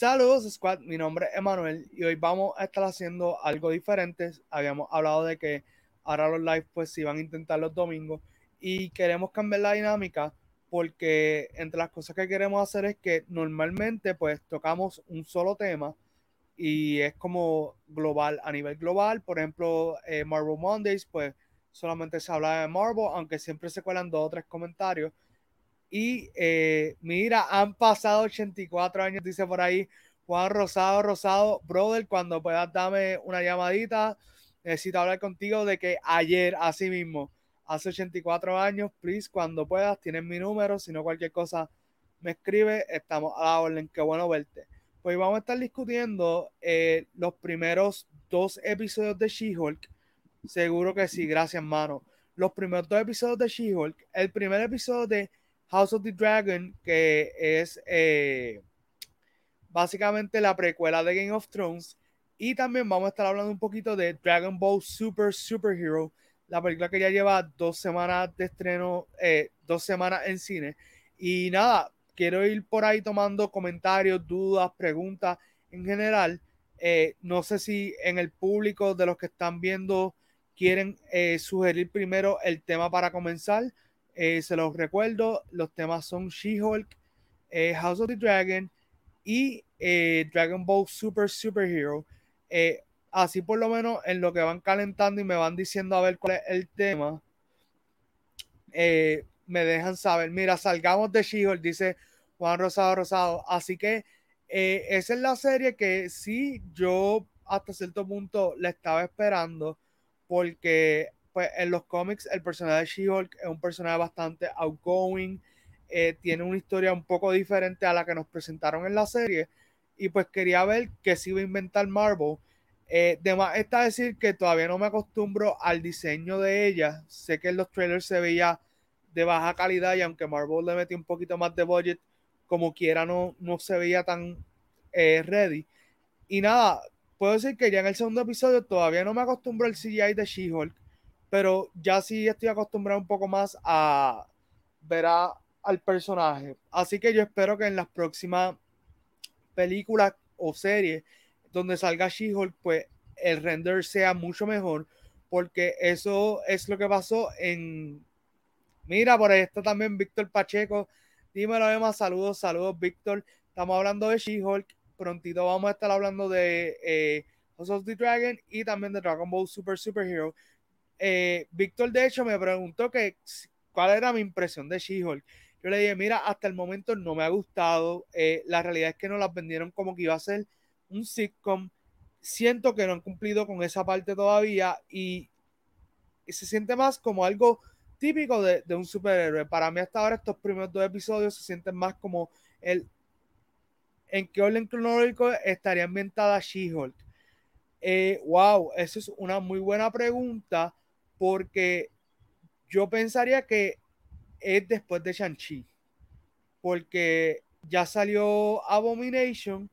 Saludos Squad, mi nombre es Emanuel y hoy vamos a estar haciendo algo diferente. Habíamos hablado de que ahora los live pues se iban a intentar los domingos y queremos cambiar la dinámica porque entre las cosas que queremos hacer es que normalmente pues tocamos un solo tema y es como global, a nivel global, por ejemplo eh, Marvel Mondays pues solamente se habla de Marvel, aunque siempre se cuelan dos o tres comentarios y eh, mira, han pasado 84 años, dice por ahí Juan Rosado, Rosado, brother, cuando puedas dame una llamadita, necesito hablar contigo de que ayer, así mismo, hace 84 años, please, cuando puedas, tienes mi número, si no cualquier cosa me escribe, estamos a la orden, qué bueno verte. Pues vamos a estar discutiendo eh, los primeros dos episodios de She-Hulk. Seguro que sí, gracias, mano. Los primeros dos episodios de She-Hulk. El primer episodio de House of the Dragon, que es eh, básicamente la precuela de Game of Thrones. Y también vamos a estar hablando un poquito de Dragon Ball Super Superhero, la película que ya lleva dos semanas de estreno, eh, dos semanas en cine. Y nada, quiero ir por ahí tomando comentarios, dudas, preguntas en general. Eh, no sé si en el público de los que están viendo quieren sugerir primero el tema para comenzar eh, se los recuerdo, los temas son She-Hulk, eh, House of the Dragon y eh, Dragon Ball Super Superhero. así por lo menos en lo que van calentando y me van diciendo a ver cuál es el tema, me dejan saber. Mira, salgamos de She-Hulk, dice Juan Rosado Rosado. Así que esa es la serie que sí yo hasta cierto punto la estaba esperando porque pues en los cómics el personaje de She-Hulk es un personaje bastante outgoing, eh, tiene una historia un poco diferente a la que nos presentaron en la serie y pues quería ver qué se iba a inventar Marvel. Eh, está decir que todavía no me acostumbro al diseño de ella, sé que en los trailers se veía de baja calidad y aunque Marvel le metió un poquito más de budget, como quiera no, no se veía tan eh, ready. Y nada, puedo decir que ya en el segundo episodio todavía no me acostumbro al CGI de She-Hulk pero ya sí estoy acostumbrado un poco más a ver al personaje. Así que yo espero que en las próximas películas o series donde salga She-Hulk, pues el render sea mucho mejor, porque eso es lo que pasó en... Mira, por ahí está también Víctor Pacheco. Dímelo, Emma. Saludos, saludos, Víctor. Estamos hablando de She-Hulk. Prontito vamos a estar hablando de eh, House of the Dragon y también de Dragon Ball Super Superhero. Eh, Víctor, de hecho, me preguntó que cuál era mi impresión de She-Hulk. Yo le dije, mira, hasta el momento no me ha gustado. Eh, la realidad es que no las vendieron como que iba a ser un sitcom. Siento que no han cumplido con esa parte todavía y, se siente más como algo típico de, un superhéroe. Para mí hasta ahora estos primeros dos episodios se sienten más como el en qué orden cronológico estaría ambientada She-Hulk. Eh, wow, eso es una muy buena pregunta porque yo pensaría que es después de Shang-Chi, porque ya salió Abomination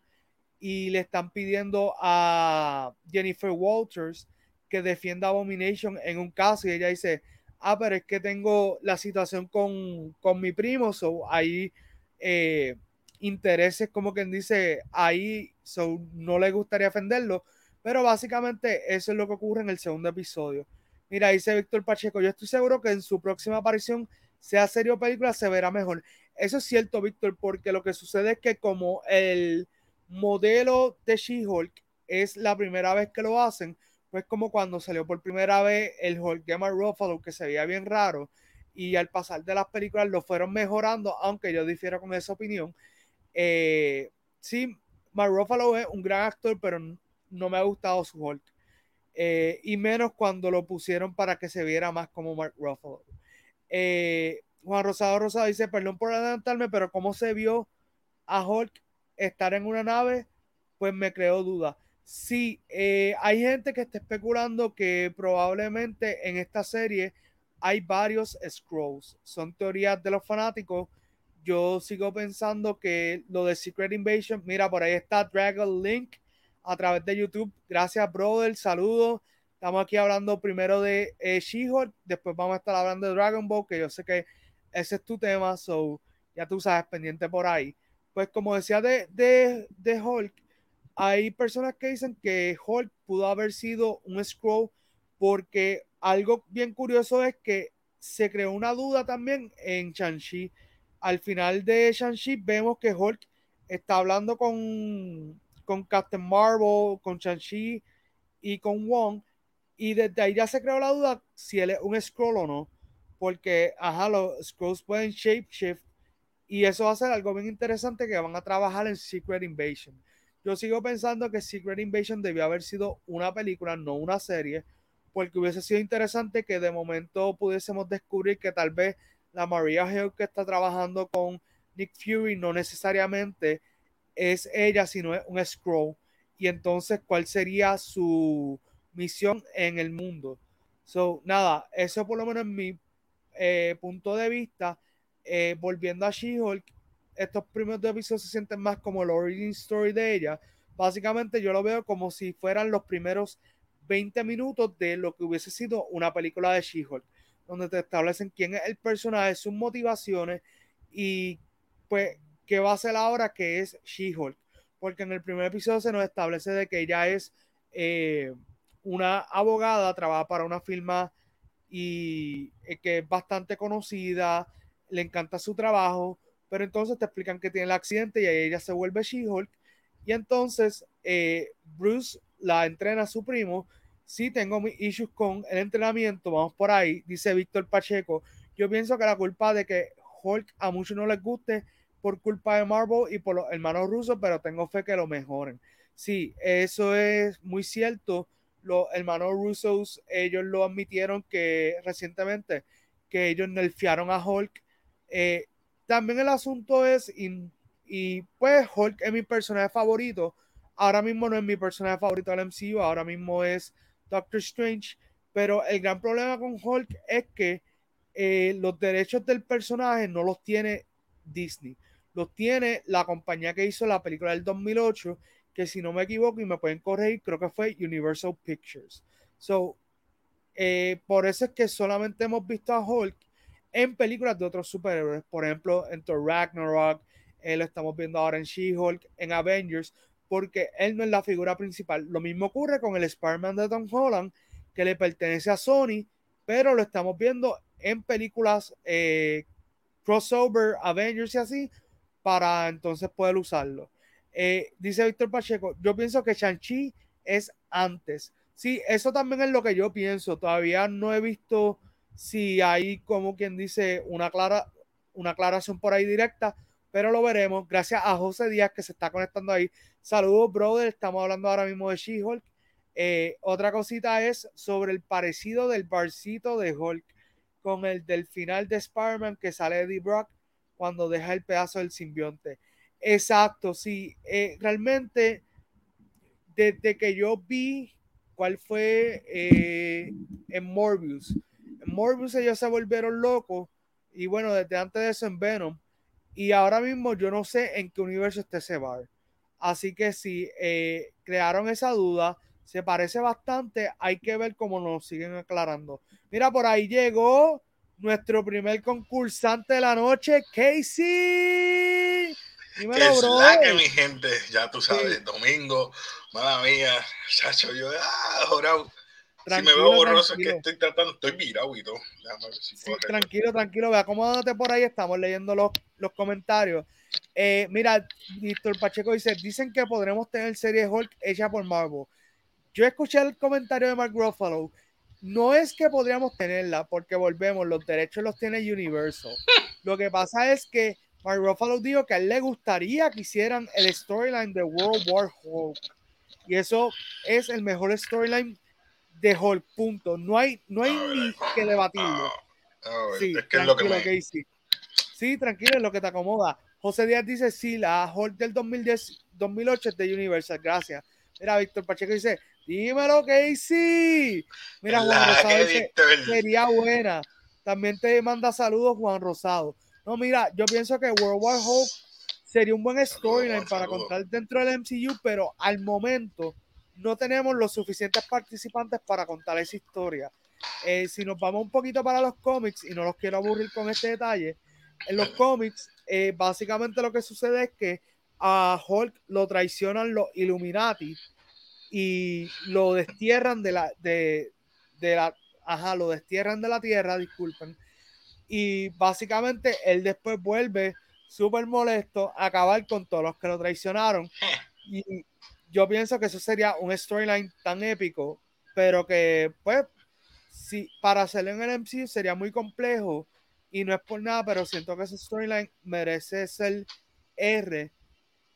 y le están pidiendo a Jennifer Walters que defienda Abomination en un caso y ella dice, ah, pero es que tengo la situación con, mi primo, so ahí eh, intereses como quien dice, ahí so, no le gustaría defenderlo, pero básicamente eso es lo que ocurre en el segundo episodio. Mira, dice Víctor Pacheco, yo estoy seguro que en su próxima aparición, sea serie o película, se verá mejor. Eso es cierto, Víctor, porque lo que sucede es que como el modelo de She-Hulk es la primera vez que lo hacen, pues como cuando salió por primera vez el Hulk de Mark Ruffalo, que se veía bien raro, y al pasar de las películas lo fueron mejorando, aunque yo difiero con esa opinión. Eh, sí, Mark Ruffalo es un gran actor, pero no me ha gustado su Hulk. Eh, y menos cuando lo pusieron para que se viera más como Mark Ruffalo. Eh, Juan Rosado Rosado dice, perdón por adelantarme, pero cómo se vio a Hulk estar en una nave, pues me creó duda. Sí, eh, hay gente que está especulando que probablemente en esta serie hay varios Scrolls. Son teorías de los fanáticos. Yo sigo pensando que lo de Secret Invasion, mira, por ahí está Dragon Link a través de YouTube. Gracias, brother. Saludos. Estamos aquí hablando primero de eh, She-Hulk, después vamos a estar hablando de Dragon Ball, que yo sé que ese es tu tema, so ya tú sabes, pendiente por ahí. pues como decía de, de, de Hulk, hay personas que dicen que Hulk pudo haber sido un scroll porque algo bien curioso es que se creó una duda también en Shang-Chi. Al final de Shang-Chi vemos que Hulk está hablando con, con Captain Marvel, con Shang-Chi y con Wong. Y desde ahí ya se creó la duda si él es un scroll o no. Porque, ajá, los scrolls pueden shapeshift. Y eso va a ser algo bien interesante que van a trabajar en Secret Invasion. Yo sigo pensando que Secret Invasion debió haber sido una película, no una serie porque hubiese sido interesante que de momento pudiésemos descubrir que tal vez la Maria Hill que está trabajando con Nick Fury no necesariamente es ella, sino es un Scroll. Y entonces, ¿cuál sería su misión en el mundo? So, nada, eso por lo menos es mi eh, punto de vista. Eh, volviendo a She-Hulk, estos primeros episodios se sienten más como el origin story de ella. Básicamente yo lo veo como si fueran los primeros 20 minutos de lo que hubiese sido una película de She-Hulk, donde te establecen quién es el personaje, sus motivaciones y pues qué va a hacer ahora que es She-Hulk. Porque en el primer episodio se nos establece de que ella es eh, una abogada, trabaja para una firma y eh, que es bastante conocida, le encanta su trabajo, pero entonces te explican que tiene el accidente y ella se vuelve She-Hulk. Y entonces eh, Bruce la entrena a su primo. Sí tengo mis issues con el entrenamiento, vamos por ahí, dice Víctor Pacheco. Yo pienso que la culpa de que Hulk a muchos no les guste por culpa de Marvel y por los hermanos rusos, pero tengo fe que lo mejoren. Sí, eso es muy cierto. Los hermanos rusos, ellos lo admitieron que recientemente, que ellos nerfearon a Hulk. Eh, también el asunto es, y, y pues Hulk es mi personaje favorito, Ahora mismo no es mi personaje favorito del MCU, ahora mismo es Doctor Strange. Pero el gran problema con Hulk es que eh, los derechos del personaje no los tiene Disney. Los tiene la compañía que hizo la película del 2008, que si no me equivoco y me pueden corregir, creo que fue Universal Pictures. So, eh, por eso es que solamente hemos visto a Hulk en películas de otros superhéroes. Por ejemplo, en Thor Ragnarok, eh, lo estamos viendo ahora en She-Hulk, en Avengers, porque él no es la figura principal. Lo mismo ocurre con el Spider-Man de Tom Holland, que le pertenece a Sony, pero lo estamos viendo en películas eh, crossover, Avengers y así, para entonces poder usarlo. Eh, dice Víctor Pacheco, yo pienso que Shang-Chi es antes. Sí, eso también es lo que yo pienso. Todavía no he visto si hay, como quien dice, una, clara, una aclaración por ahí directa, pero lo veremos. Gracias a José Díaz que se está conectando ahí. Saludos, brother. Estamos hablando ahora mismo de She-Hulk. Eh, otra cosita es sobre el parecido del barcito de Hulk con el del final de Spider-Man que sale de Brock cuando deja el pedazo del simbionte. Exacto, sí. Eh, realmente, desde que yo vi cuál fue eh, en Morbius, en Morbius ellos se volvieron locos y bueno, desde antes de eso en Venom y ahora mismo yo no sé en qué universo esté ese bar. Así que si eh, crearon esa duda, se parece bastante. Hay que ver cómo nos siguen aclarando. Mira, por ahí llegó nuestro primer concursante de la noche, Casey. Dímelo, bro. la que mi gente, ya tú sabes, domingo, madre mía, chacho, yo, ah, jorado si me veo borroso es que estoy tratando, estoy virado y todo. tranquilo, tranquilo, ve acomódate por ahí, estamos leyendo los, los comentarios. Eh, mira, Víctor Pacheco dice, dicen que podremos tener serie Hulk hecha por Marvel. Yo escuché el comentario de Mark Ruffalo. No es que podríamos tenerla, porque volvemos, los derechos los tiene Universal. Lo que pasa es que Mark Ruffalo dijo que a él le gustaría que hicieran el storyline de World War Hulk. Y eso es el mejor storyline de Hulk, punto. No hay, no hay ni que debatirlo. sí, tranquilo, Casey. Sí, tranquilo, es lo que te acomoda. José Díaz dice, sí, la Hulk del 2010, 2008 es de Universal, gracias. Mira, Víctor Pacheco dice, dímelo, Casey. Mira, Juan Rosado dice, sería buena. También te manda saludos, Juan Rosado. No, mira, yo pienso que World War Hulk sería un buen storyline para contar dentro del MCU, pero al momento no tenemos los suficientes participantes para contar esa historia. Eh, si nos vamos un poquito para los cómics, y no los quiero aburrir con este detalle, En los cómics, eh, básicamente lo que sucede es que a Hulk lo traicionan los Illuminati y lo destierran de la, de, de la, ajá, lo destierran de la tierra, disculpen. Y básicamente él después vuelve súper molesto a acabar con todos los que lo traicionaron. Y yo pienso que eso sería un storyline tan épico, pero que, pues, si para hacerlo en el MCU sería muy complejo y no es por nada, pero siento que ese storyline merece ser R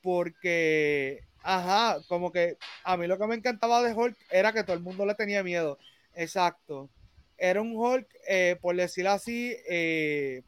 porque, ajá, como que a mí lo que me encantaba de Hulk era que todo el mundo le tenía miedo. Exacto. Era un Hulk, eh, por decirlo así, eh,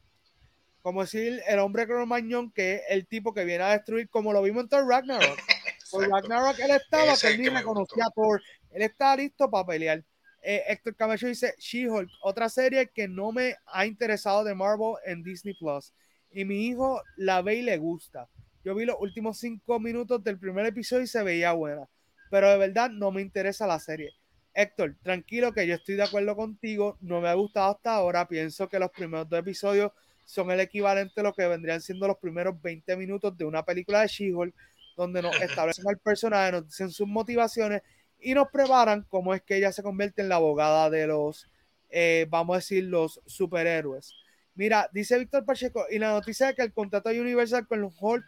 como decir el hombre cromañón, que es el tipo que viene a destruir, como lo vimos en Thor Ragnarok. Por Ragnarok él estaba, que él ni reconocía a Thor. Él está listo para pelear. Eh, Héctor Camacho dice She-Hulk, otra serie que no me ha interesado de Marvel en Disney Plus. Y mi hijo la ve y le gusta. Yo vi los últimos cinco minutos del primer episodio y se veía buena. Pero de verdad no me interesa la serie. Héctor, tranquilo que yo estoy de acuerdo contigo. No me ha gustado hasta ahora. Pienso que los primeros dos episodios son el equivalente a lo que vendrían siendo los primeros 20 minutos de una película de She-Hulk, donde nos establecen al personaje, nos dicen sus motivaciones y nos preparan cómo es que ella se convierte en la abogada de los, eh, vamos a decir, los superhéroes. Mira, dice Víctor Pacheco, y la noticia de que el contrato de Universal con los Hulk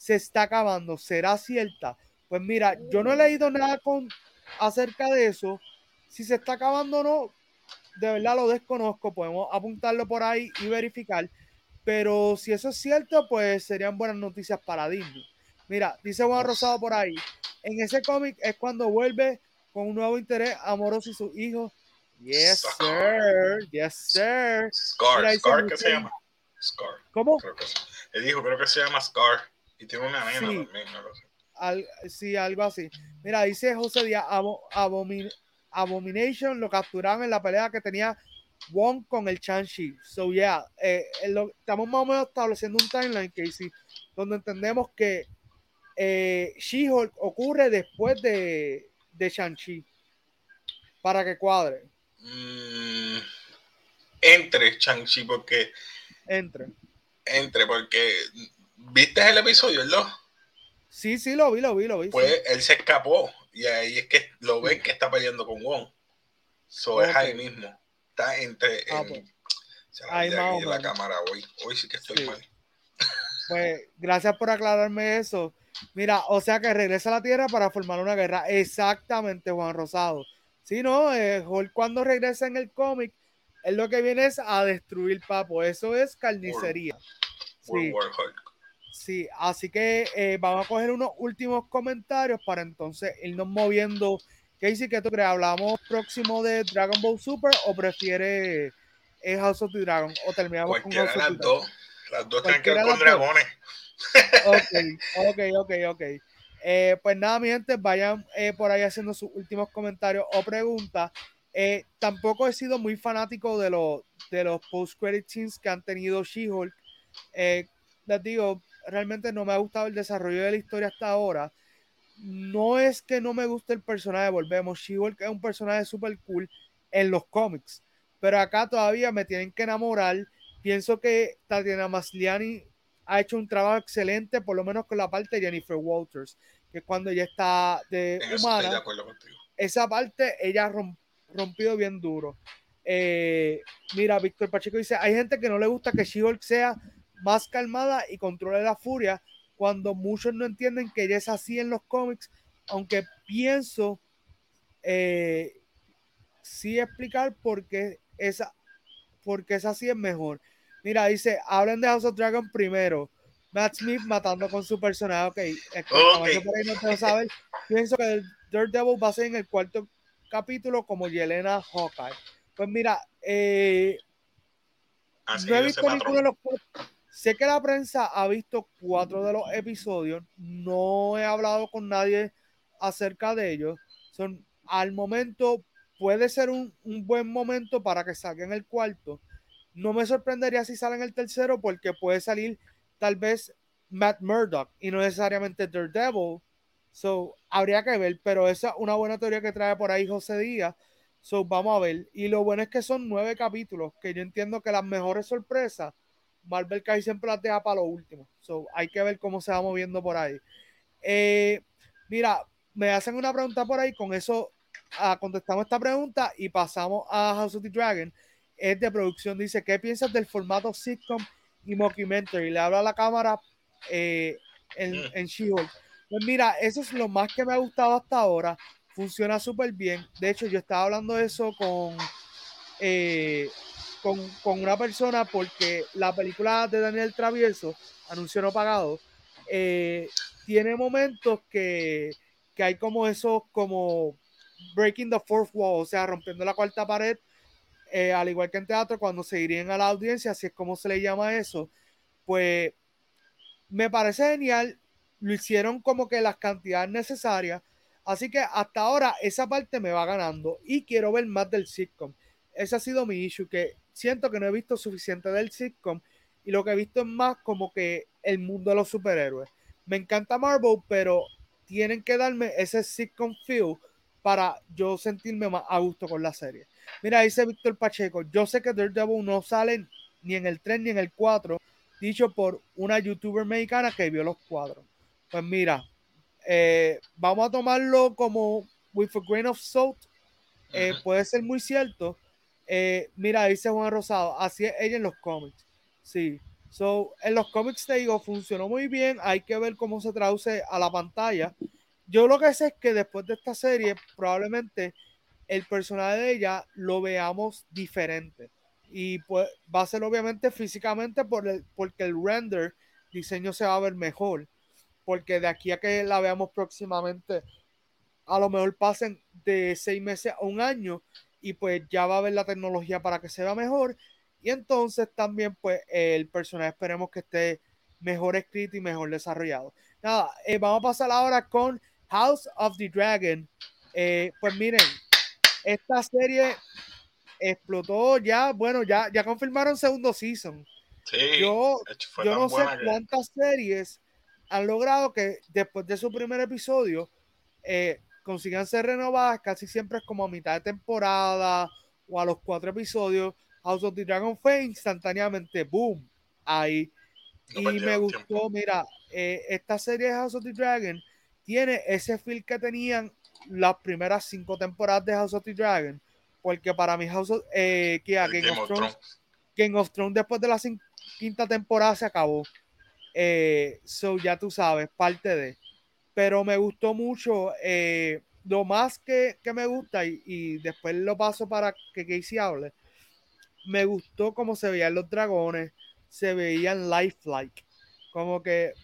se está acabando, ¿será cierta? Pues mira, yo no he leído nada con, acerca de eso. Si se está acabando o no, de verdad lo desconozco. Podemos apuntarlo por ahí y verificar. Pero si eso es cierto, pues serían buenas noticias para Disney. Mira, dice Juan Rosado por ahí. En ese cómic es cuando vuelve con un nuevo interés amoroso y su hijo. Yes, sir. Yes, sir. Scar. Scar, ¿qué se llama? Scar. ¿Cómo? Creo que, el hijo creo que se llama Scar. Y tiene una nena sí. también, no sí, algo así. Mira, dice José Díaz, Abomination lo capturaron en la pelea que tenía Wong con el Chan-Chi. So, yeah, eh, lo, estamos más o menos estableciendo un timeline, Casey, donde entendemos que eh, She-Hulk ocurre después de, de Shang-Chi. Para que cuadre. Mm, entre Shang-Chi, porque. Entre. Entre, porque ¿Viste el episodio, no? Sí, sí, lo vi, lo vi, lo vi. Pues él se escapó y ahí es que lo ven que está peleando con Wong. So es ahí mismo. Está entre. Ah, pues. ahí más la cámara hoy. Hoy sí que estoy mal. Pues gracias por aclararme eso. Mira, o sea que regresa a la Tierra para formar una guerra. Exactamente, Juan Rosado. Sí, no, eh, cuando regresa en el cómic, él lo que viene es a destruir Papo. Eso es carnicería. sí. Sí, así que eh, vamos a coger unos últimos comentarios para entonces irnos moviendo. Casey, ¿qué tú crees? ¿Hablamos próximo de Dragon Ball Super o prefiere eh, House of the Dragon? ¿O terminamos con House of the Dragon? Las dos tienen que ver con dragones. ok, ok, ok, ok. Eh, pues nada, mi gente, vayan por ahí haciendo sus últimos comentarios o preguntas. tampoco he sido muy fanático de, los de los post-credit scenes que han tenido She-Hulk. les digo, realmente no me ha gustado el desarrollo de la historia hasta ahora. No es que no me guste el personaje, volvemos. She-Hulk es un personaje súper cool en los cómics, pero acá todavía me tienen que enamorar. Pienso que Tatiana Masliani ha hecho un trabajo excelente, por lo menos con la parte de Jennifer Walters, que cuando ella está de humana. esa parte ella ha rompido bien duro. Eh, mira, Víctor Pacheco dice: hay gente que no le gusta que She-Hulk sea más calmada y controle la furia cuando muchos no entienden que ella es así en los cómics, aunque pienso eh, sí explicar por qué, esa, porque es así es mejor. Mira, dice, hablen de House of Dragon primero. Matt Smith matando con su personaje. Ok, es no saber. Pienso que el Daredevil va a ser en el cuarto capítulo como Yelena Hawkeye. Pues mira, eh, no he visto ninguno de los Sé que la prensa ha visto cuatro de los episodios. No he hablado con nadie acerca de ellos. Son, al momento puede ser un, buen momento para que salgan el cuarto. No me sorprendería si salen el tercero porque puede salir tal vez Matt Murdock y no necesariamente Daredevil. So, habría que ver, pero esa es una buena teoría que trae por ahí José Díaz. So, vamos a ver. Y lo bueno es que son nueve capítulos, que yo entiendo que las mejores sorpresas Marvel casi siempre las deja para lo último. So, hay que ver cómo se va moviendo por ahí. Eh, mira, me hacen una pregunta por ahí, con eso ah, contestamos esta pregunta y pasamos a House of the Dragon. Es de producción, dice, ¿qué piensas del formato sitcom y mockumentary? Le habla a la cámara eh, en, mm. en She-Hulk. Pues mira, eso es lo más que me ha gustado hasta ahora. Funciona súper bien. De hecho, yo estaba hablando de eso con, eh, con, una persona porque la película de Daniel Travieso, anuncio no pagado, eh, tiene momentos que, que hay como eso, como breaking the fourth wall, o sea, rompiendo la cuarta pared, eh, al igual que en teatro, cuando se irían a la audiencia, así es como se le llama eso, pues me parece genial, lo hicieron como que las cantidades necesarias, así que hasta ahora esa parte me va ganando y quiero ver más del sitcom. Ese ha sido mi issue, que siento que no he visto suficiente del sitcom y lo que he visto es más como que el mundo de los superhéroes. Me encanta Marvel, pero tienen que darme ese sitcom feel para yo sentirme más a gusto con la serie. Mira, dice Víctor Pacheco, yo sé que Daredevil no sale ni en el 3 ni en el 4, dicho por una youtuber mexicana que vio los cuadros. Pues mira, eh, vamos a tomarlo como with a grain of salt. Eh, puede ser muy cierto. Eh, mira, dice Juan Rosado, así es ella en los cómics. Sí. So, en los cómics te digo, funcionó muy bien. Hay que ver cómo se traduce a la pantalla. Yo lo que sé es que después de esta serie, probablemente el personaje de ella lo veamos diferente. Y pues va a ser obviamente físicamente por el, porque el render diseño se va a ver mejor. Porque de aquí a que la veamos próximamente, a lo mejor pasen de seis meses a un año y pues ya va a haber la tecnología para que se vea mejor. Y entonces también pues el personaje esperemos que esté mejor escrito y mejor desarrollado. Nada, eh, vamos a pasar ahora con House of the Dragon. Eh, pues miren, esta serie explotó ya, bueno, ya, ya confirmaron segundo season. yo, yo no sé cuántas series han logrado que después de su primer episodio eh, consigan ser renovadas, casi siempre es como a mitad de temporada o a los cuatro episodios. House of the Dragon fue instantáneamente, boom, ahí. y me gustó, mira, eh, esta serie de House of the Dragon tiene ese feel que tenían las primeras cinco temporadas de House of the Dragon. Porque para mí, House of, eh, Game, of, Thrones, Game of Thrones después de la quinta temporada se acabó. Eh, so ya tú sabes, parte de. Pero me gustó mucho. Eh, lo más que, que me gusta, y, después lo paso para que Casey hable. Me gustó cómo se veían los dragones, se veían lifelike. Como que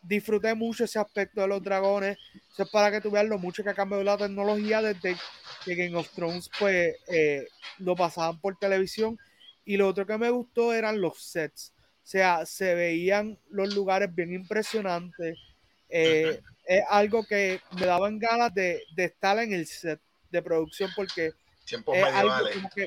disfruté mucho ese aspecto de los dragones. Eso es para que tú veas lo mucho que ha cambiado la tecnología desde que Game of Thrones pues eh, lo pasaban por televisión. Y lo otro que me gustó eran los sets. O sea, se veían los lugares bien impresionantes. Eh, es algo que me daban ganas de, estar en el set de producción porque es algo como que,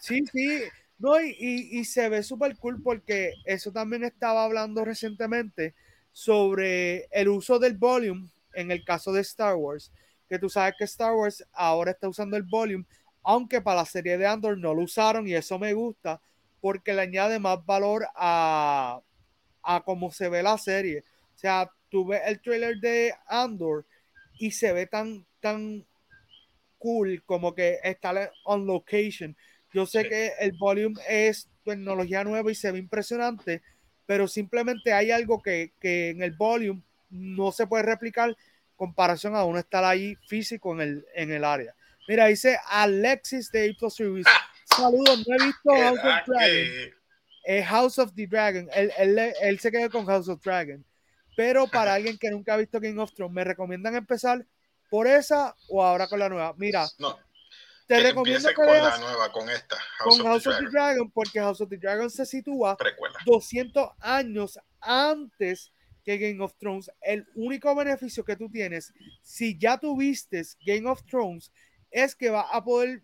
sí, sí, no, y, y se ve súper cool porque eso también estaba hablando recientemente sobre el uso del volume en el caso de Star Wars, que tú sabes que Star Wars ahora está usando el volume, aunque para la serie de Andor no lo usaron y eso me gusta porque le añade más valor a, a cómo se ve la serie. O sea, tú ves el trailer de Andor y se ve tan, tan cool como que está on location. Yo sé que el volume es tecnología nueva y se ve impresionante, pero simplemente hay algo que, en el volume no se puede replicar comparación a uno estar ahí físico en el, en el área. Mira, dice Alexis de Apple Service. Ah. Saludos, no he visto House of Dragon. Eh, House of the Dragon. Él, él, se quedó con House of Dragon. Pero para alguien que nunca ha visto King of Thrones, ¿me recomiendan empezar por esa o ahora con la nueva? Mira, no, te recomiendo que con la nueva, con esta. House con of House of the Dragon, porque House of the Dragon se sitúa 200 años antes que Game of Thrones. El único beneficio que tú tienes, si ya tuviste Game of Thrones, es que vas a poder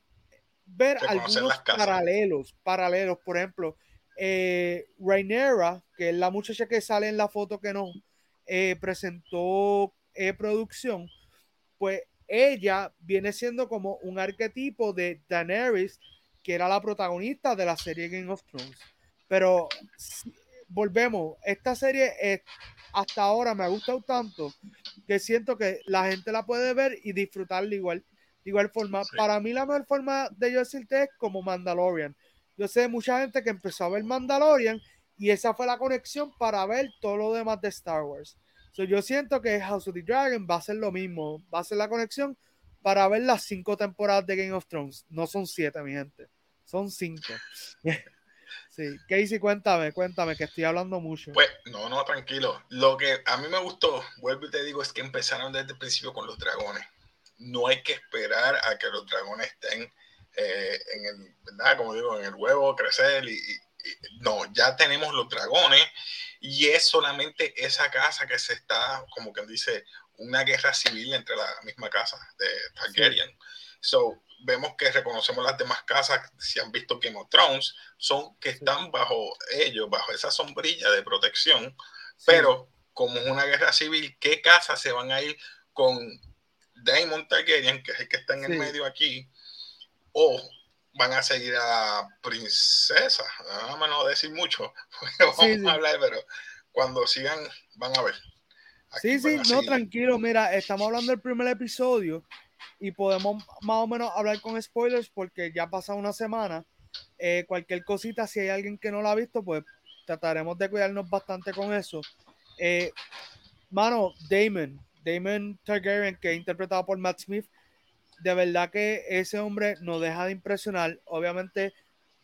ver algunos paralelos, paralelos. Por ejemplo, eh, Rhaenyra, que es la muchacha que sale en la foto que nos eh, presentó eh, producción, pues ella viene siendo como un arquetipo de Daenerys, que era la protagonista de la serie Game of Thrones. Pero volvemos, esta serie es, hasta ahora me ha gustado tanto que siento que la gente la puede ver y disfrutarla igual, de igual forma. Para mí la mejor forma de yo decirte es como Mandalorian. Yo sé de mucha gente que empezó a ver Mandalorian y esa fue la conexión para ver todo lo demás de Star Wars. yo siento que House of the Dragon va a ser lo mismo, va a ser la conexión para ver las cinco temporadas de Game of Thrones. No son siete, mi gente, son cinco. Sí, Casey, cuéntame, cuéntame, que estoy hablando mucho. Pues, no, no, tranquilo. Lo que a mí me gustó, vuelvo y te digo, es que empezaron desde el principio con los dragones. No hay que esperar a que los dragones estén eh, en el, ¿verdad? Como digo, en el huevo, crecer y, no, ya tenemos los dragones y es solamente esa casa que se está, como que dice, una guerra civil entre la misma casa de Targaryen. So, vemos que reconocemos las demás casas, si han visto Game of Thrones, son que están bajo ellos, bajo esa sombrilla de protección, pero como es una guerra civil, ¿qué casas se van a ir con Daemon Targaryen, que es el que está en el medio aquí, o van a seguir a princesa? Vamos a no decir mucho, vamos a hablar, pero cuando sigan, van a ver. sí, sí, no, tranquilo, mira, estamos hablando del primer episodio y podemos más o menos hablar con spoilers porque ya ha pasado una semana. Eh, cualquier cosita, si hay alguien que no la ha visto, pues trataremos de cuidarnos bastante con eso. Eh, mano, Damon, Damon Targaryen, que es interpretado por Matt Smith, de verdad que ese hombre no deja de impresionar. Obviamente,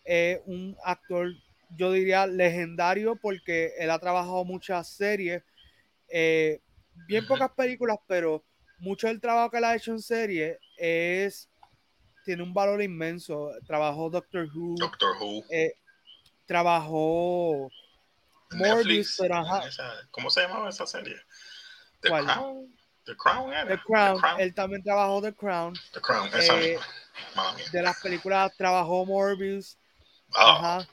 es un actor, yo diría, legendario porque él ha trabajado muchas series, eh, bien pocas películas, pero mucho del trabajo que él ha hecho en serie es tiene un valor inmenso. Trabajó Doctor Who. Doctor Who. Eh, trabajó Morbius, ¿Cómo se llamaba esa serie? The Crown. The Crown, The Crown. Él también trabajó The Crown. The Crown, esa eh, De las películas trabajó Morbius. Ah. Ajá.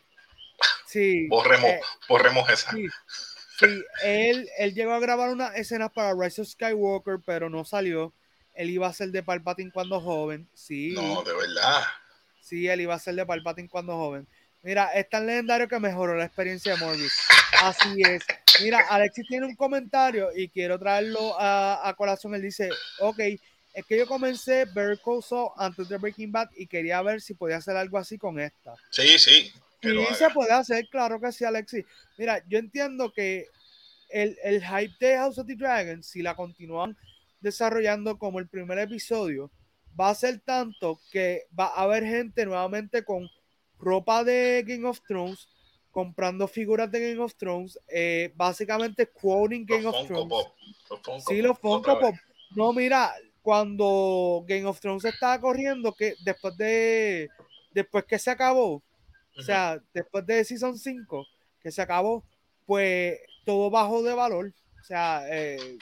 Sí. Borremos, eh, borremos esa. Sí. Sí, él, él llegó a grabar una escena para Rise of Skywalker, pero no salió. Él iba a ser de Palpatine cuando joven. Sí. No, de verdad. Sí, él iba a ser de Palpatine cuando joven. Mira, es tan legendario que mejoró la experiencia de Morbius. Así es. Mira, Alexis tiene un comentario y quiero traerlo a, a colación. Él dice, ok, es que yo comencé Better Call antes de Breaking Bad y quería ver si podía hacer algo así con esta. Sí, sí. Sí, se puede hacer, claro que sí, Alexis. Mira, yo entiendo que el, el hype de House of the Dragon, si la continúan desarrollando como el primer episodio, va a ser tanto que va a haber gente nuevamente con ropa de Game of Thrones, comprando figuras de Game of Thrones, eh, básicamente quoting Game of Thrones. sí, los Funko Pop. No, mira, cuando Game of Thrones estaba corriendo, que después de después que se acabó, o sea, después de Season 5, que se acabó, pues todo bajó de valor. O sea, eh,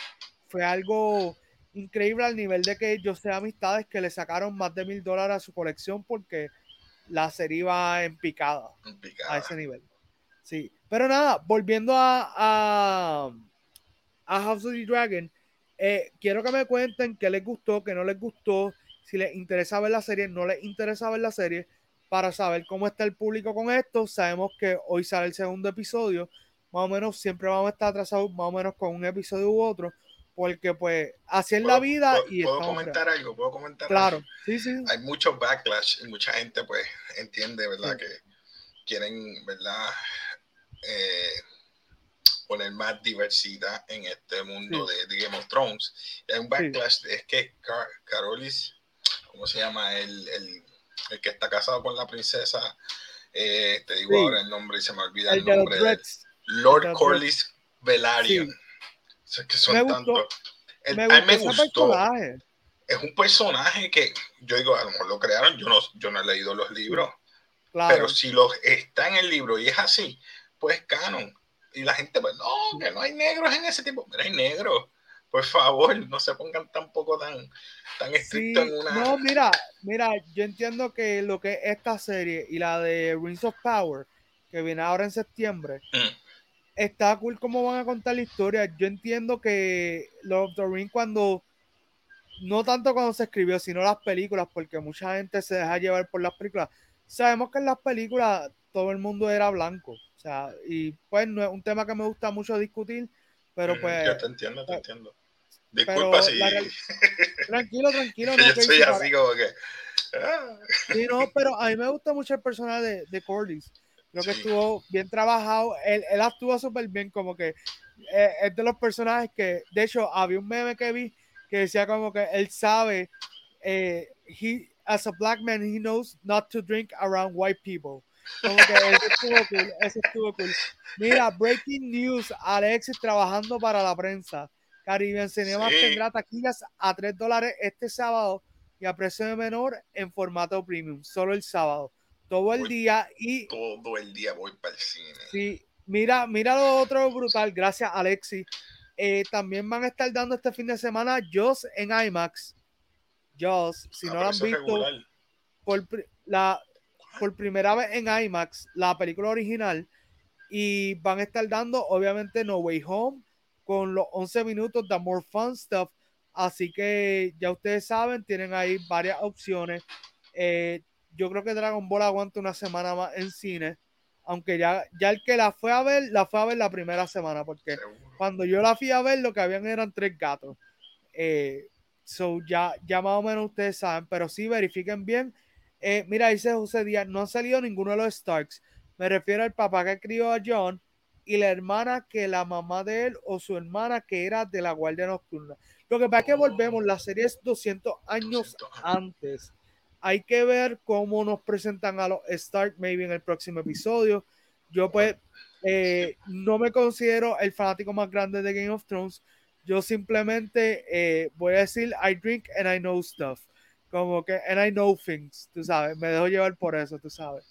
fue algo increíble al nivel de que yo sé amistades que le sacaron más de mil dólares a su colección porque la serie iba en picada, a ese nivel. Sí, pero nada, volviendo a, a, a House of the Dragon, eh, quiero que me cuenten qué les gustó, qué no les gustó, si les interesa ver la serie, no les interesa ver la serie para saber cómo está el público con esto. Sabemos que hoy sale el segundo episodio. Más o menos siempre vamos a estar atrasados más o menos con un episodio u otro. Porque pues así es la vida ¿puedo, y... ¿Puedo comentar algo? ¿Puedo comentar Claro, sí, sí. Hay mucho backlash y mucha gente pues entiende, ¿verdad? Que quieren, ¿verdad? Eh, poner más diversidad en este mundo de, Game of Thrones. hay un backlash, es que Carolis, ¿cómo se llama? el, el el que está casado con la princesa, eh, te digo ahora el nombre y se me olvida el, nombre. Lord Corlys Velaryon. que son me gustó, me a mí me gustó. Es un personaje que yo digo, a lo mejor lo crearon, yo no, yo no he leído los libros. Pero si lo, está en el libro y es así, pues canon. Y la gente, pues no, que no hay negros en ese tipo. Pero hay negros por favor, no se pongan tampoco tan, tan estrictos en una. No, mira, mira, yo entiendo que lo que es esta serie y la de Rings of Power, que viene ahora en septiembre, mm. está cool cómo van a contar la historia. Yo entiendo que Lord of the Rings cuando no tanto cuando se escribió, sino las películas, porque mucha gente se deja llevar por las películas. Sabemos que en las películas todo el mundo era blanco. Sea, y pues no es un tema que me gusta mucho discutir, pero pues... Yo te entiendo, te pues, entiendo. Disculpa si... tranquilo, tranquilo. No, yo soy así como que... Ah. Sí, no, pero a mí me gusta mucho el personaje de, de Cordis. Creo que estuvo bien trabajado. Él, él actúa súper bien, como que eh, es de los personajes que, de hecho, había un meme que vi que decía como que él sabe, eh, he, as a black man, he knows not to drink around white people. Como que eso estuvo cool, eso estuvo cool. Mira, breaking news, Alexis trabajando para la prensa. Caribbean Cinema tendrá taquillas a 3 dólares este sábado y a precio de menor en formato premium, solo el sábado todo el día y todo el día voy para el cine. Sí, mira, mira lo otro brutal, gracias Alexi. Eh, también van a estar dando este fin de semana Joss en IMAX. Joss, si ah, no lo han visto, por, la, por primera vez en IMAX, la película original. Y van a estar dando, obviamente, No Way Home con los 11 minutos de More Fun Stuff. Así que ya ustedes saben, tienen ahí varias opciones. Eh, yo creo que Dragon Ball aguanta una semana más en cine. Aunque ya, ya el que la fue a ver, la fue a ver la primera semana. Porque cuando yo la fui a ver, lo que habían eran tres gatos. Eh, so ya, ya más o menos ustedes saben. Pero sí, verifiquen bien. Eh, mira, dice José Díaz, no ha salido ninguno de los Starks. Me refiero al papá que crió a John y la hermana que la mamá de él o su hermana que era de la Guardia Nocturna. Lo que pasa es que volvemos, la serie es 200 años antes. Hay que ver cómo nos presentan a los Stark, maybe en el próximo episodio. Yo pues eh, no me considero el fanático más grande de Game of Thrones. Yo simplemente eh, voy a decir, I drink and I know stuff. Como que, and I know things, tú sabes. Me dejo llevar por eso, tú sabes.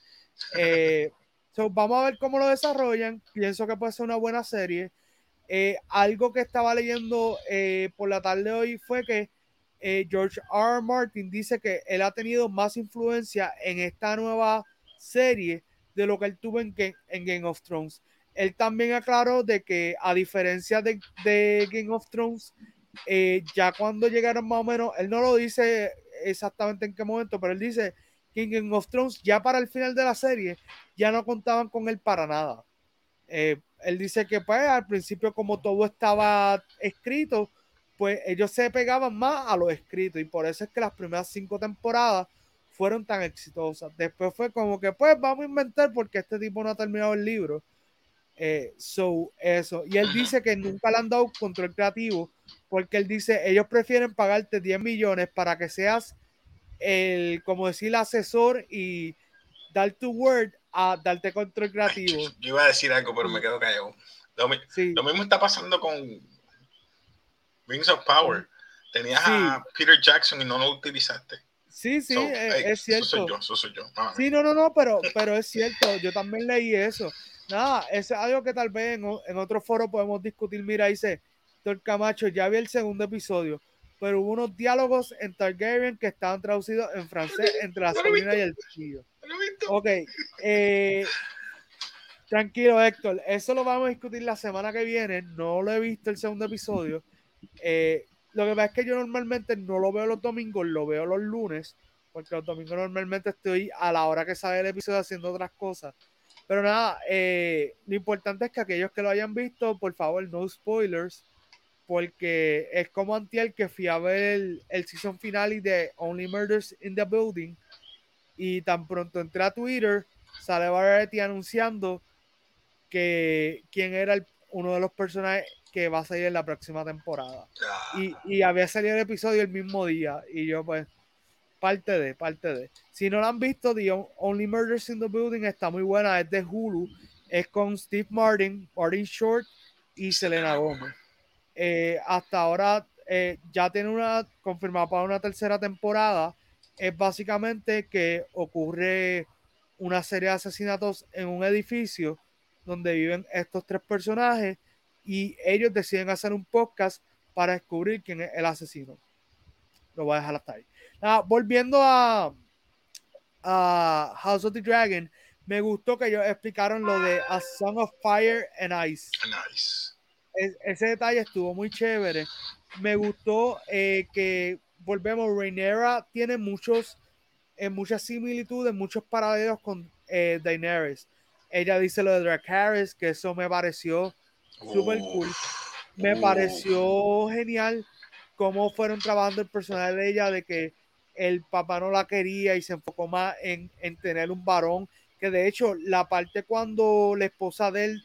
Eh, so, vamos a ver cómo lo desarrollan. Pienso que puede ser una buena serie. algo que estaba leyendo por la tarde de hoy fue que eh, George R. Martin dice que él ha tenido más influencia en esta nueva serie de lo que él tuvo en, Game of Thrones. Él también aclaró de que a diferencia de, Game of Thrones, eh, ya cuando llegaron más o menos, él no lo dice exactamente en qué momento, pero él dice que en of Thrones ya para el final de la serie ya no contaban con él para nada. Eh, él dice que pues al principio como todo estaba escrito, pues ellos se pegaban más a lo escrito y por eso es que las primeras cinco temporadas fueron tan exitosas. Después fue como que, pues vamos a inventar porque este tipo no ha terminado el libro. Eh, so, eso. Y él dice que nunca le han dado control creativo porque él dice, ellos prefieren pagarte 10 millones para que seas el, como decir, el asesor y dar tu word a darte control creativo. Yo iba a decir algo, pero me quedo callado. Lo, lo mismo está pasando con Rings of Power. Tenías a Peter Jackson y no lo utilizaste. Sí, sí, eh, es, cierto. Eso soy yo, eso soy yo. Sí, no, no, no, pero, pero es cierto. Yo también leí eso. Nada, es algo que tal vez en, en otro foro podemos discutir. Mira, dice Tor Camacho, ya vi el segundo episodio, pero hubo unos diálogos en Targaryen que estaban traducidos en francés entre la sobrina y el tío. Ok, eh, tranquilo Héctor, eso lo vamos a discutir la semana que viene. No lo he visto el segundo episodio eh, lo que pasa es que yo normalmente no lo veo los domingos, lo veo los lunes, porque los domingos normalmente estoy a la hora que sale el episodio haciendo otras cosas. Pero nada, eh, lo importante es que aquellos que lo hayan visto, por favor, no spoilers, porque es como antiel que fui a ver el, season final de Only Murders in the Building y tan pronto entré a Twitter, sale Variety anunciando que quién era uno de los personajes que va a salir en la próxima temporada. Y, y, había salido el episodio el mismo día. Y yo, pues, parte de, parte de. Si no lo han visto, The Only Murders in the Building está muy buena. Es de Hulu. Es con Steve Martin, Martin Short y Selena Gomez. Eh, hasta ahora eh, ya tiene una confirmada para una tercera temporada. Es básicamente que ocurre una serie de asesinatos en un edificio donde viven estos tres personajes y ellos deciden hacer un podcast para descubrir quién es el asesino. Lo voy a dejar hasta ahí. Volviendo a, a House of the Dragon, me gustó que ellos explicaron lo de A Song of Fire and Ice. ese detalle estuvo muy chévere. Me gustó eh, que, volvemos, Rhaenyra tiene muchos, eh, muchas similitudes, muchos paralelos con eh, Daenerys Ella dice lo de Drake Harris, que eso me pareció súper cool. Me pareció genial cómo fueron trabajando el personaje de ella, de que el papá no la quería y se enfocó más en, en tener un varón, que de hecho la parte cuando la esposa de él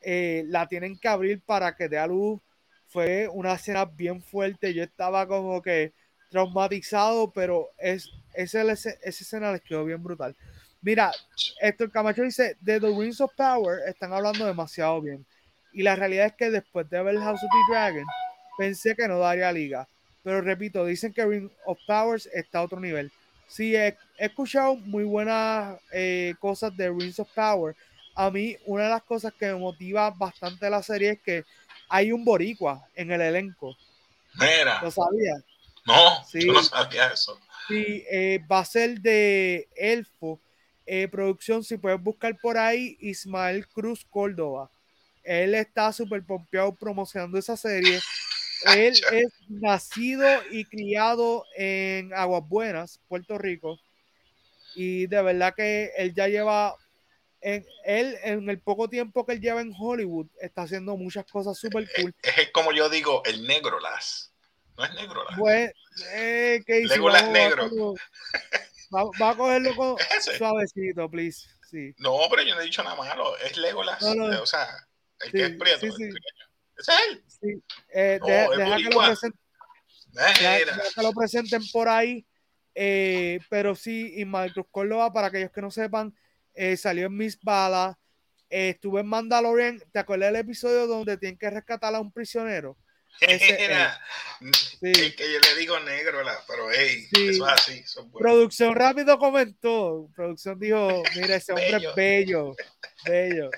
eh, la tienen que abrir para que dé a luz fue una escena bien fuerte. Yo estaba como que traumatizado, pero es, esa, esa escena les quedó bien brutal. Mira, el Camacho dice, de The Rings of Power están hablando demasiado bien. Y la realidad es que después de ver House of the Dragon, pensé que no daría liga. Pero repito, dicen que Ring of Powers está a otro nivel. Sí, he, escuchado muy buenas eh, cosas de Rings of Power. A mí, una de las cosas que me motiva bastante la serie es que hay un boricua en el elenco. Mira. ¿Lo sabías? No, sí, yo no sabía eso. Sí, eh, va a ser de Elfo. Eh, producción, si puedes buscar por ahí, Ismael Cruz Córdoba. Él está súper pompeado promocionando esa serie. Él es nacido y criado en Aguas Buenas, Puerto Rico. Y de verdad que él ya lleva, en, él en el poco tiempo que él lleva en Hollywood, está haciendo muchas cosas súper cool. Es, como yo digo, el negro las. No es negro las. Pues, eh, ¿qué negro. Va, a cogerlo con suavecito, please. Sí. No, pero yo no he dicho nada malo. Es Legolas. O sea, el que es prieto. Sí, sí. ¿Es él? Sí. Eh, deja, que lo presenten, que lo presenten por ahí. Eh, pero sí, y Marcos Córdoba, para aquellos que no sepan, eh, salió en Miss Bala. Eh, estuve en Mandalorian. ¿Te acuerdas del episodio donde tienen que rescatar a un prisionero? Ese, Era, sí. que yo le digo negro, pero hey, eso es así. Producción rápido comentó. Producción dijo: Mira, ese hombre es bello, bello.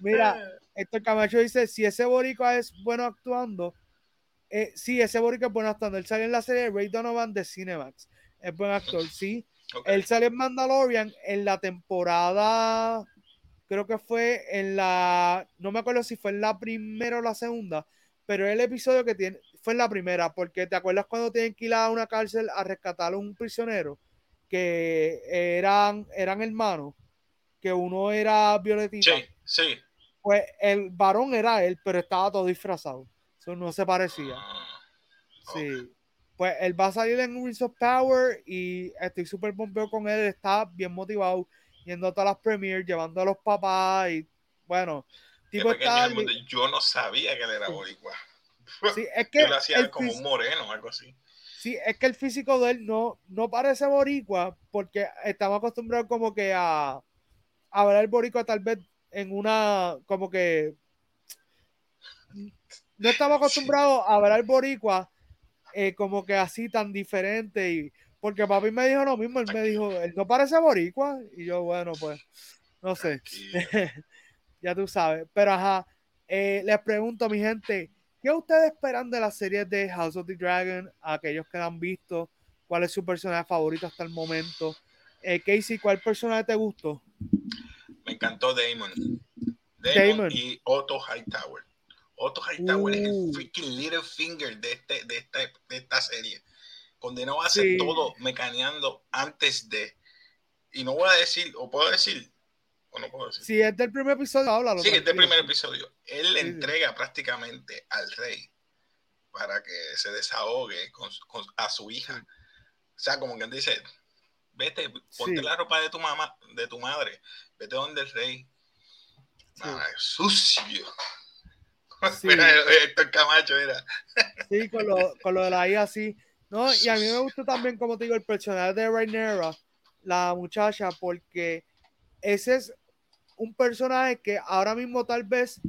mira, Héctor Camacho dice, si ese boricua es bueno actuando, eh, sí, ese boricua es bueno actuando. Él sale en la serie Ray Donovan de Cinemax. Es buen actor, sí. Él sale en Mandalorian en la temporada, creo que fue en la, no me acuerdo si fue en la primera o la segunda, pero el episodio que tiene, fue en la primera, porque te acuerdas cuando tienen que ir a una cárcel a rescatar a un prisionero que eran, eran hermanos, que uno era violetita. Sí, sí pues el varón era él, pero estaba todo disfrazado. Eso no se parecía. Sí. Pues él va a salir en Rings of Power y estoy súper bombeo con él. Está bien motivado, yendo a todas las premiers, llevando a los papás y bueno. Tipo está, yo no sabía que él era boricua. Sí, es que yo lo hacía como un moreno algo así. Sí, es que el físico de él no, no parece boricua porque estamos acostumbrados como que a, a ver el boricua tal vez en una, como que no estaba acostumbrado a ver al boricua eh, como que así tan diferente y porque papi me dijo lo mismo, él me dijo, él no parece boricua y yo, bueno, pues, no sé, ya tú sabes, pero ajá, eh, les pregunto mi gente, ¿qué ustedes esperan de la serie de House of the Dragon? aquellos que la han visto, ¿cuál es su personaje favorito hasta el momento? Eh, Casey, ¿cuál personaje te gustó? Me encantó Damon. Damon, y Otto Hightower. Otto Hightower es el uh. freaking little finger de, este, de, esta, de esta serie. Condenó a hacer todo mecaneando antes de. Y no voy a decir, o puedo decir, o no puedo decir. Si es del primer episodio, háblalo. Sí, es del primer episodio. Él le entrega prácticamente al rey para que se desahogue con, a su hija. O sea, como que dice, vete, ponte la ropa de tu mamá, de tu madre, vete donde el rey. Sí. sucio. Sí. Mira, Héctor Camacho era. sí, con lo, con lo de la IA, sí. No, y a mí me gusta también, como te digo, el personaje de Rhaenyra, la muchacha, porque ese es un personaje que ahora mismo tal vez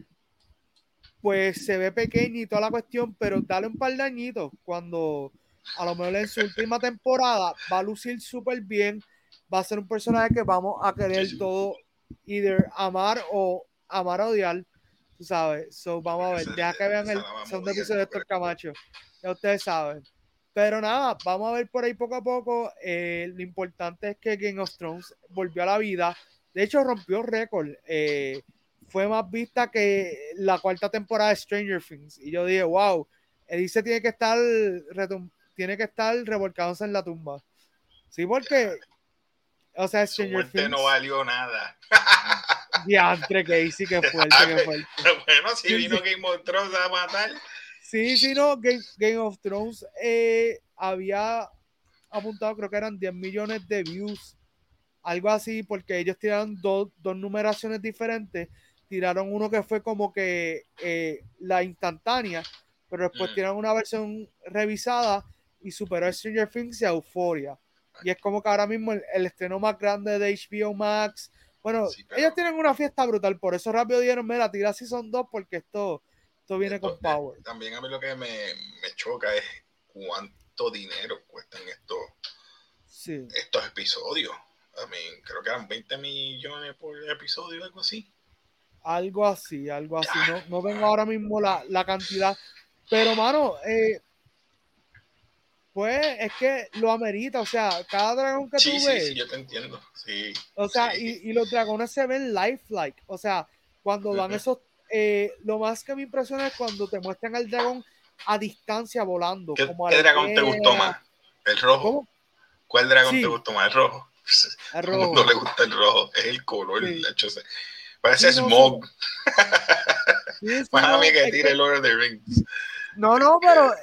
pues se ve pequeño y toda la cuestión, pero dale un par de añitos cuando a lo mejor en su última temporada va a lucir súper bien, va a ser un personaje que vamos a querer todo, either amar o amar o odiar, tú sabes. So, vamos a ver, deja que vean el segundo episodio de Héctor Camacho, ya ustedes saben. Pero nada, vamos a ver por ahí poco a poco. Eh, lo importante es que Game of Thrones volvió a la vida. De hecho, rompió récord. Eh, fue más vista que la cuarta temporada de Stranger Things. Y yo dije, wow, dice tiene que estar tiene que estar revolcándose en la tumba. Sí, porque. O sea, Su muerte no valió nada. Diantre, Casey, que fuerte, que fuerte. Bueno, si vino Game of Thrones a matar. Sí, sí, no, Game, of Thrones eh, había apuntado, creo que eran 10 millones de views, algo así, porque ellos tiraron dos, dos numeraciones diferentes. Tiraron uno que fue como que eh, la instantánea, pero después mm. tiraron una versión revisada y superó a Stranger Things y a Euphoria. Y es como que ahora mismo el, estreno más grande de HBO Max. Bueno, ellos tienen una fiesta brutal, por eso rápido dieron, mira, tira son dos porque esto, esto viene con power. También a mí lo que me, me choca es cuánto dinero cuestan estos, estos episodios. A mí, creo que eran 20 millones por episodio, algo así. Algo así, algo así. No, no vengo ahora mismo la, la cantidad. Pero, mano, eh, pues es que lo amerita, o sea, cada dragón que tú ves. Sí, yo te entiendo, sí. O sea, y, y, los dragones se ven lifelike, o sea, cuando dan esos. Eh, lo más que me impresiona es cuando te muestran al dragón a distancia volando. ¿Qué, dragón te gustó más? ¿El rojo? ¿Cuál dragón te gustó más? ¿El rojo? El rojo. No le gusta el rojo, es el color, el. Parece Smog. Más a mí que tire el Lord of the Rings. No, no, pero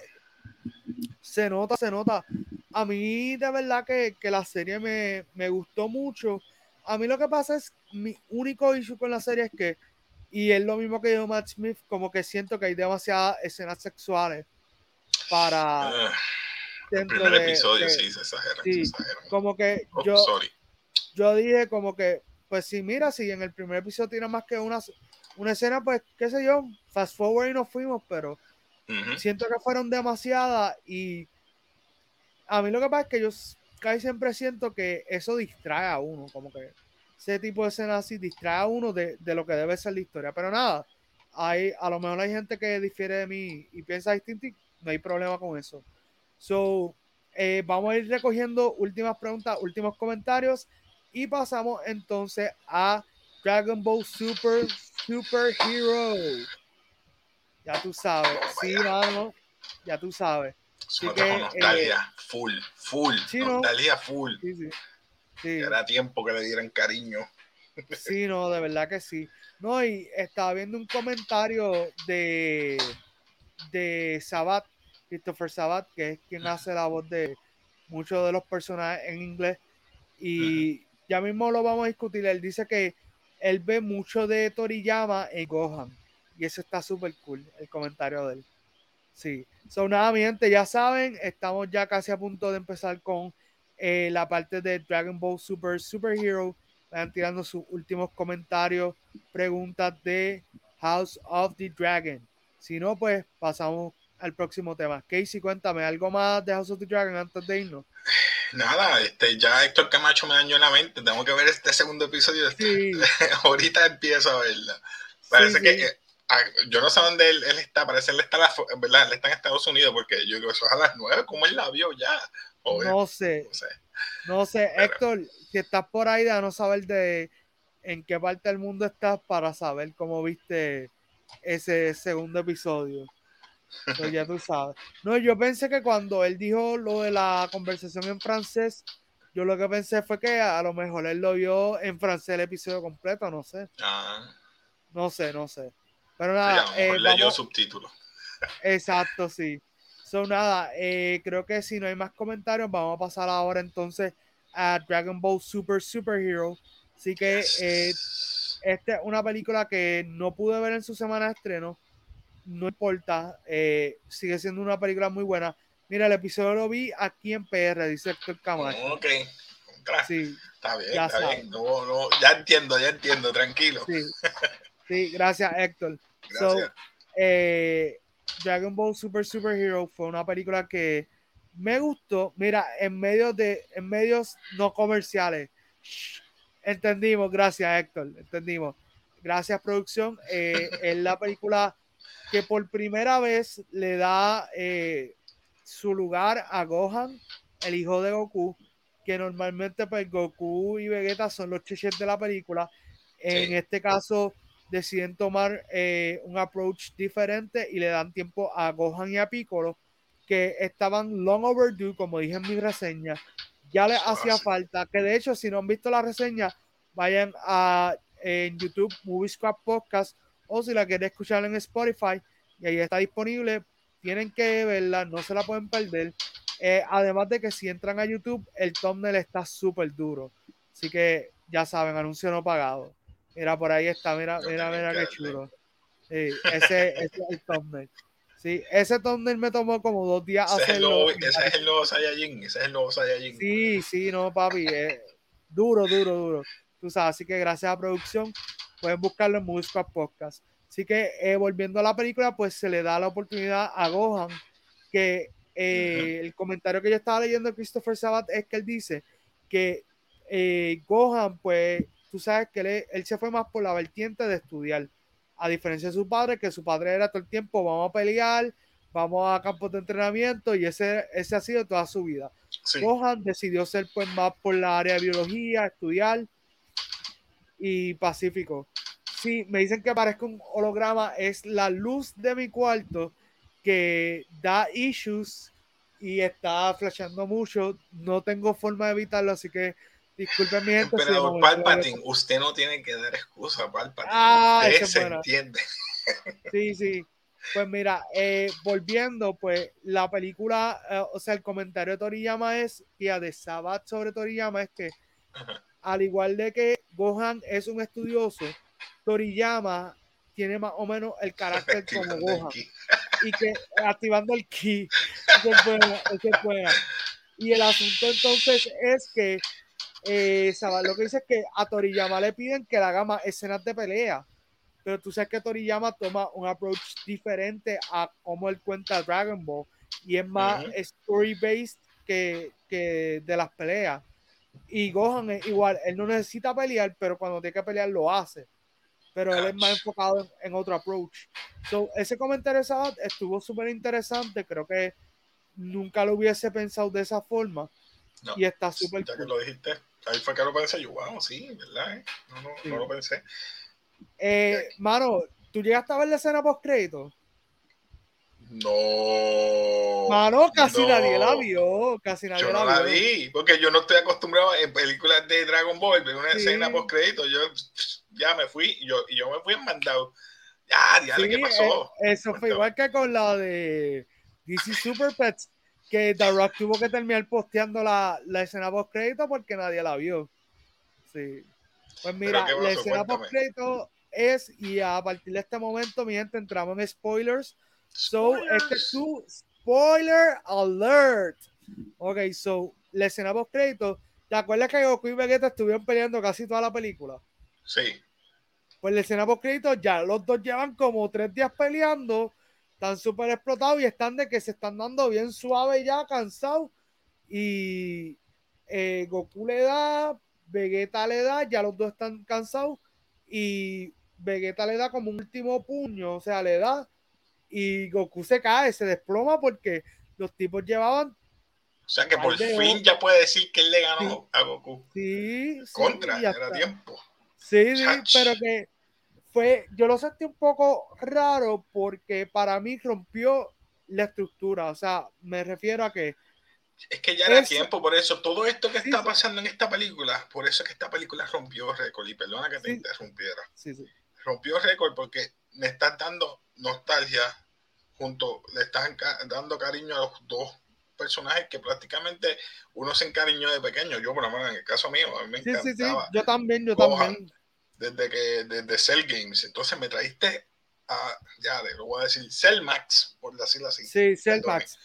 se nota, se nota. A mí de verdad que, la serie me, gustó mucho. A mí lo que pasa es, mi único issue con la serie es que, y es lo mismo que dijo Matt Smith, como que siento que hay demasiadas escenas sexuales para... Uh, el episodio sí se exagera. Como que oh, yo, yo dije como que, pues si mira, si en el primer episodio tiene más que una, una escena, pues qué sé yo, fast forward y nos fuimos, pero Siento que fueron demasiadas y a mí lo que pasa es que yo casi siempre siento que eso distrae a uno, como que ese tipo de escenas así distrae a uno de, lo que debe ser la historia. Pero nada, hay, a lo mejor hay gente que difiere de mí y piensa distinto y no hay problema con eso. So, eh, vamos a ir recogiendo últimas preguntas, últimos comentarios y pasamos entonces a Dragon Ball Super Super. Ya tú sabes. Sí, mano. Ya tú sabes. Así que, nostalgia, eh, full, full. Sí, nostalgia full. Sí, sí. sí. Era tiempo que le dieran cariño. Sí, no, de verdad que sí. No, y estaba viendo un comentario de, de Sabat, Christopher Sabat, que es quien hace la voz de muchos de los personajes en inglés. Y ya mismo lo vamos a discutir. Él dice que él ve mucho de Toriyama en Gohan. Y eso está súper cool, el comentario de él. Sí. son nada, mi gente, ya saben, estamos ya casi a punto de empezar con eh, la parte de Dragon Ball Super Superhero. Vayan tirando sus últimos comentarios, preguntas de House of the Dragon. Si no, pues pasamos al próximo tema. Casey, cuéntame algo más de House of the Dragon antes de irnos. Nada, este, ya Héctor Camacho me dañó en la mente. Tengo que ver este segundo episodio. Sí. Ahorita empiezo a verla. Parece que Ah, yo no sé dónde él, está, parece que él está, ¿verdad? Él está en Estados Unidos porque yo digo, eso es a las nueve, ¿cómo él la vio ya? no sé, no sé, Héctor, si estás por ahí, no saber de en qué parte del mundo estás para saber cómo viste ese segundo episodio. Pues ya tú sabes. No, yo pensé que cuando él dijo lo de la conversación en francés, yo lo que pensé fue que a lo mejor él lo vio en francés el episodio completo, no sé. Ah. No sé, no sé. Pero nada. Eh, leyó subtítulos. Exacto, sí. So nada, eh, creo que si no hay más comentarios, vamos a pasar ahora entonces a Dragon Ball Super Superhero. Así que eh, esta es una película que no pude ver en su semana de estreno. No importa, eh, sigue siendo una película muy buena. Mira, el episodio lo vi aquí en PR, dice Héctor Camacho. Ok, sí, está bien, ya está bien. No, no, ya entiendo, ya entiendo, tranquilo. Sí, sí gracias Héctor. So, eh, Dragon Ball Super Superhero fue una película que me gustó. Mira, en medios de, en medios no comerciales. Entendimos, gracias Héctor, entendimos. Gracias producción. Eh, es la película que por primera vez le da eh, su lugar a Gohan, el hijo de Goku, que normalmente pues Goku y Vegeta son los chiches de la película. En este caso, deciden tomar eh, un approach diferente y le dan tiempo a Gohan y a Piccolo, que estaban long overdue, como dije en mi reseña. Ya les hacía falta, que de hecho, si no han visto la reseña, vayan a en YouTube, Movie Squad Podcast, o si la quieren escuchar en Spotify, y ahí está disponible. Tienen que verla, no se la pueden perder. Eh, además de que si entran a YouTube, el thumbnail está súper duro. Así que ya saben, anuncio no pagado. Mira, por ahí está, mira, mira, mira qué chulo. Sí, ese, ese, es el thumbnail. Sí, ese thumbnail me tomó como dos días ese hacerlo. Es ese es el nuevo Saiyajin, ese es el nuevo Saiyajin. Sí, sí, no, papi, duro, duro, duro. Tú sabes, así que gracias a producción pueden buscarlo en Movie Podcast. Así que eh, volviendo a la película, pues se le da la oportunidad a Gohan que eh, el comentario que yo estaba leyendo de Christopher Sabat es que él dice que eh, Gohan, pues tú sabes que él, se fue más por la vertiente de estudiar, a diferencia de su padre, que su padre era todo el tiempo, vamos a pelear, vamos a campos de entrenamiento y ese, ese ha sido toda su vida. Gohan decidió ser pues más por la área de biología, estudiar y pacífico. Sí, me dicen que parezca un holograma, es la luz de mi cuarto que da issues y está flasheando mucho. No tengo forma de evitarlo, así que disculpen mi gente. Emperador Palpatine, usted no tiene que dar excusa, Palpatine. Ah, se entiende. Sí, sí. Pues mira, eh, volviendo, pues la película, eh, o sea, el comentario de Toriyama es, tía, de Sabat sobre Toriyama es que, al igual de que Gohan es un estudioso, Toriyama tiene más o menos el carácter como Gohan. Y que activando el ki, Y el asunto entonces es que eh, lo que dice es que a Toriyama le piden que le haga más escenas de pelea. Pero tú sabes que Toriyama toma un approach diferente a cómo él cuenta Dragon Ball. Y es más story-based que, que de las peleas. Y Gohan es igual, él no necesita pelear, pero cuando tiene que pelear lo hace pero él es más enfocado en, otro approach. So, ese comentario estuvo súper interesante, creo que nunca lo hubiese pensado de esa forma y está súper Ya que lo dijiste, ahí fue que lo pensé yo, wow, sí, ¿verdad? Eh? No, no, no lo pensé. Eh, mano, ¿tú llegaste a ver la escena post crédito? No. Mano, casi nadie la vio. Casi nadie yo no la, vi, porque yo no estoy acostumbrado en películas de Dragon Ball, ver una escena post crédito. Yo ya me fui, yo, yo me fui en mandado. Ya, ya, ¿qué pasó? Eh, eso fue igual que con la de DC Super Pets, que The Rock tuvo que terminar posteando la, la escena post crédito porque nadie la vio. Sí. Pues mira, la escena post crédito es, y a partir de este momento, mi gente, entramos en spoilers So, este es tu spoiler alert. Ok, so, la escena post crédito. ¿Te acuerdas que Goku y Vegeta estuvieron peleando casi toda la película? Sí. Pues la escena post crédito ya los dos llevan como tres días peleando. Están súper explotados y están de que se están dando bien suave ya, cansados. Y eh, Goku le da, Vegeta le da, ya los dos están cansados. Y Vegeta le da como un último puño, o sea, le da y Goku se cae, se desploma porque los tipos llevaban. O sea que por fin ya puede decir que él le ganó a Goku. Sí, Contra, era tiempo. Sí, sí, pero que fue, yo lo sentí un poco raro porque para mí rompió la estructura. O sea, me refiero a que. Es que ya era tiempo, por eso todo esto que está pasando en esta película, por eso es que esta película rompió récord. Y perdona que te interrumpiera. Rompió récord porque me estás dando nostalgia junto, le estás dando cariño a los dos personajes que prácticamente uno se encariñó de pequeño. Yo, por lo menos, en el caso mío, a mí me encantaba. Yo también, yo también. Desde que, desde Cell Games. Entonces me trajiste a, ya, lo voy a decir, Cell Max, por decirlo así. Sí, Cell Max.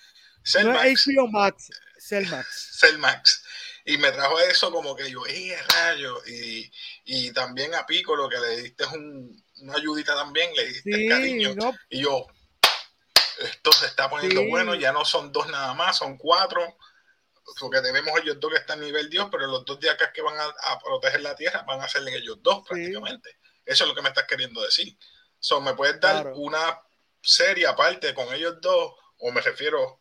Cell Max. Max, Cell Max. Cell Max. Y me trajo eso como que yo, ¡eh, rayo! Y, y también a Pico lo que le diste un, una ayudita también, le diste cariño. Y yo, esto se está poniendo bueno, ya no son dos nada más, son cuatro, porque tenemos ellos dos que están a nivel Dios, pero los dos días que van a, proteger la tierra van a ser ellos dos prácticamente. Eso es lo que me estás queriendo decir. So, ¿Me puedes dar una serie aparte con ellos dos? O me refiero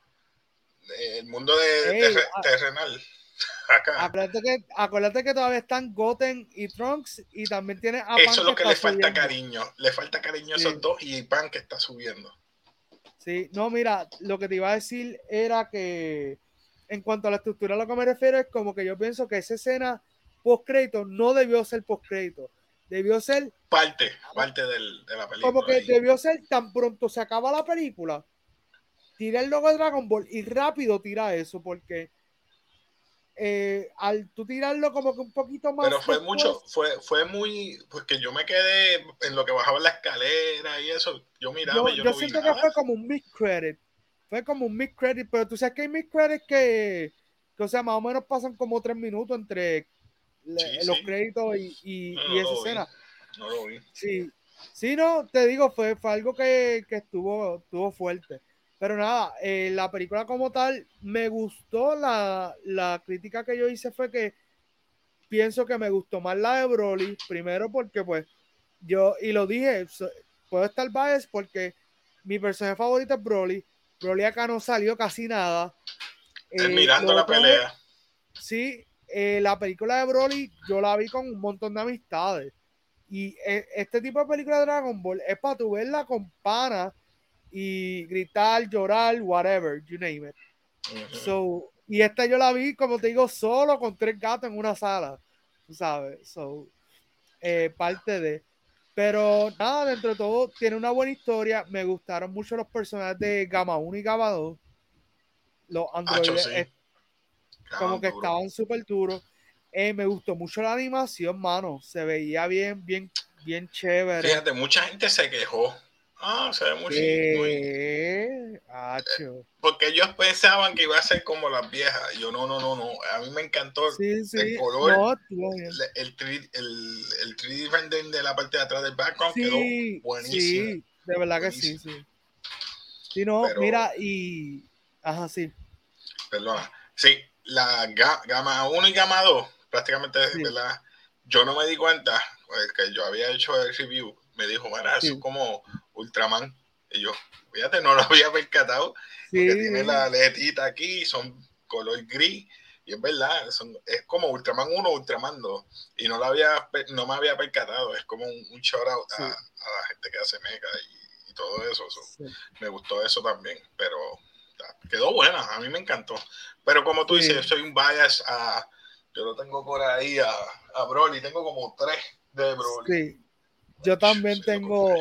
el mundo de ah. terrenal. Acuérdate que, acuérdate que todavía están Goten y Trunks y también tiene a Eso es lo que, le falta cariño. Le falta cariño a esos dos y Pan que está subiendo. Sí, no, mira, lo que te iba a decir era que en cuanto a la estructura, lo que me refiero es como que yo pienso que esa escena post crédito no debió ser post crédito. debió ser parte, parte del, de la película. como que debió ser tan pronto se acaba la película, tira el logo de Dragon Ball y rápido tira eso, porque eh, al tú tirarlo como que un poquito más. Pero fue mucho, fue, fue muy, porque yo me quedé en lo que bajaba la escalera y eso, yo miraba yo, y yo, yo no vi siento que nada. fue como un mid-credit. Fue como un mid-credit, pero tú sabes que hay mid-credits que, que, o sea, más o menos pasan como tres minutos entre le- Sí, los sí. créditos y, y, No, y no esa escena. No lo vi. Sí, sí, no, te digo, fue, fue algo que, que estuvo, estuvo fuerte. Pero nada, eh, la película como tal, me gustó. La, la crítica que yo hice fue que pienso que me gustó más la de Broly. Primero porque, pues, yo, y lo dije, so- puedo estar biased porque mi personaje favorito es Broly. Broly acá no salió casi nada. Eh, mirando la otro pelea. Sí, eh, la película de Broly yo la vi con un montón de amistades. Y eh, este tipo de película de Dragon Ball es para tu verla con pana y gritar, llorar, whatever, you name it. So, y esta yo la vi, como te digo, solo con tres gatos en una sala, sabes. So, eh, parte de. Pero nada, dentro de todo, tiene una buena historia. Me gustaron mucho los personajes de Gama 1 y Gama 2. Los androides sí. como que estaban súper duros. Eh, me gustó mucho la animación, mano. Se veía bien, bien, bien chévere. Fíjate, mucha gente se quejó. Ah, se ve muy, muy- Eh. Porque ellos pensaban que iba a ser como las viejas. Yo, no, no, no, no. A mí me encantó Sí, sí. el color, No, bien. el, el, 3D el, el 3D rendering de la parte de atrás del background Sí, quedó buenísimo. sí, de verdad que sí, sí. Sí, no, Pero- mira, y. Ajá, sí. Perdona. Sí, la ga- gama 1 y gama 2, prácticamente, Sí. ¿verdad? Yo no me di cuenta, pues, que yo había hecho el review, me dijo, mira, eso es como Ultraman. Y yo, fíjate, no lo había percatado, Sí, porque tiene la aletita aquí, son color gris, y es verdad, son, es como Ultraman 1 Ultraman 2, y no, lo había, no me había percatado, es como un, un shout out a, Sí. a la gente que hace mecha y, y todo eso. so, Sí. me gustó eso también, pero ta, quedó buena, a mí me encantó. Pero como tú dices, yo soy un bias a, yo lo tengo por ahí a, a Broly, tengo como tres de Broly. Sí. Yo también tengo.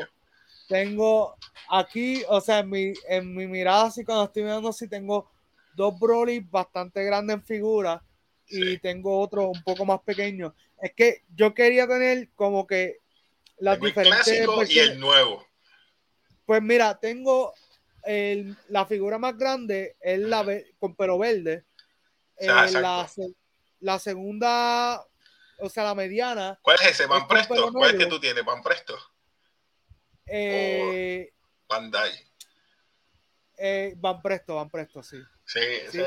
Tengo aquí, o sea, en mi, en mi mirada, así cuando estoy mirando así, tengo dos Broly bastante grandes en figura y tengo otro un poco más pequeño. Es que yo quería tener como que las Tengo el diferentes clásico y el nuevo. Pues mira, tengo el- la figura más grande, es la con pelo verde. Eh, la, segunda, o sea, la mediana, ¿Cuál es ese? Es ¿Van con Presto? ¿Cuál es que tú tienes? ¿Van Presto? Eh, Bandai. eh, van presto, van presto, sí. Sí,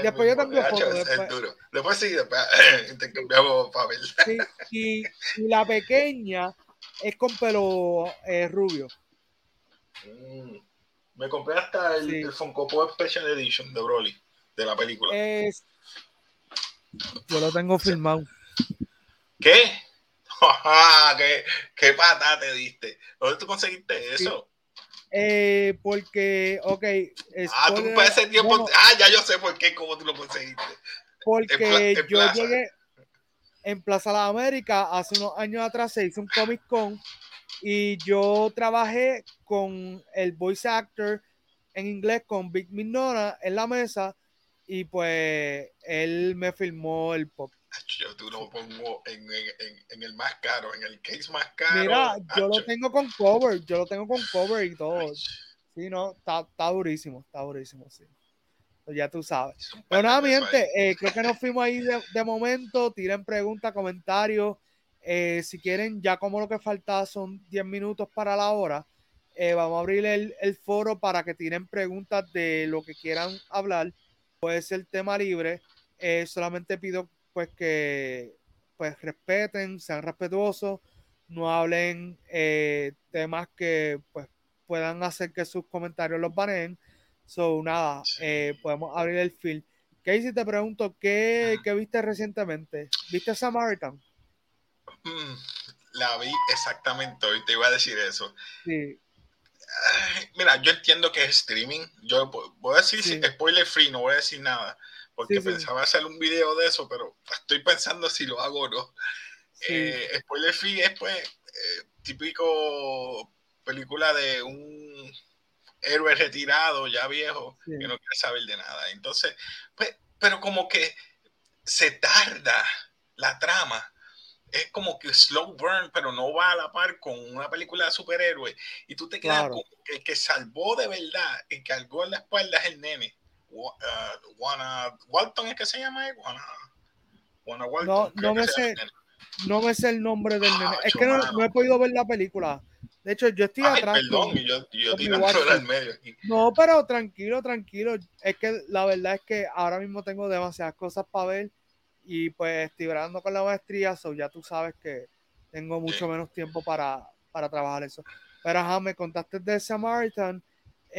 después yo tengo fotos, ese es después- duro. Después sí, después intercambiamos papel. Sí, y, y la pequeña es con pelo eh, rubio. Mm. Me compré hasta el, Sí. el Funko Pop Special Edition de Broly, de la película. Es, yo lo tengo filmado. ¿Qué? ¡Ja, ¿Qué, qué pata te diste? ¿Dónde tú conseguiste eso? Eh, porque, ok. ah, tú para ese tiempo. bueno, ah, ya yo sé por qué, cómo tú lo conseguiste. porque en pla- en yo llegué en Plaza de las Américas hace unos años atrás, se hizo un Comic Con y yo trabajé con el voice actor en inglés con Big Minona en la mesa y pues él me filmó el pop. Yo tú lo pongo en, en- en- el más caro, en el case más caro. Mira, yo lo tengo con cover, yo lo tengo con cover y todo. Sí, no, está, está durísimo, está durísimo, sí. Ya tú sabes. Pero nada, mi gente, eh, creo que nos fuimos ahí de, de momento. Tiren preguntas, comentarios. Eh, si quieren, ya como lo que falta son 10 minutos para la hora, eh, vamos a abrir el, el foro para que tiren preguntas de lo que quieran hablar. Puede ser tema libre. Eh, solamente pido pues que pues respeten, sean respetuosos, no hablen eh, temas que pues puedan hacer que sus comentarios los baneen. So, nada, eh, podemos abrir el field. Casey, te pregunto, ¿qué, qué viste recientemente? ¿Viste Samaritan? Mm, la vi exactamente hoy, te iba a decir eso. Sí, Mira, yo entiendo que es streaming. Yo vo- voy a decir Sí. spoiler free, no voy a decir nada. Porque Sí, pensaba hacer un video de eso, pero estoy pensando si lo hago o no. Eh, spoiler free es pues típico película de un héroe retirado, ya viejo, que no quiere saber de nada. Entonces, pues, pero como que se tarda la trama. Es como que slow burn, pero no va a la par con una película de superhéroes. Y tú te quedas con el que salvó de verdad, el que cargó en la espalda es el nene. Uh, Walton es que se llama, Walton. No, no me sé, no me sé el nombre del nene. Es que no, he podido ver la película. De hecho, yo estoy atrás. Perdón, yo, yo medio aquí. No, pero tranquilo, tranquilo. Es que la verdad es que ahora mismo tengo demasiadas cosas para ver y pues estoy hablando con la maestría, so ya tú sabes que tengo mucho menos tiempo para, para trabajar eso. Pero ajá, me contaste de Samaritan.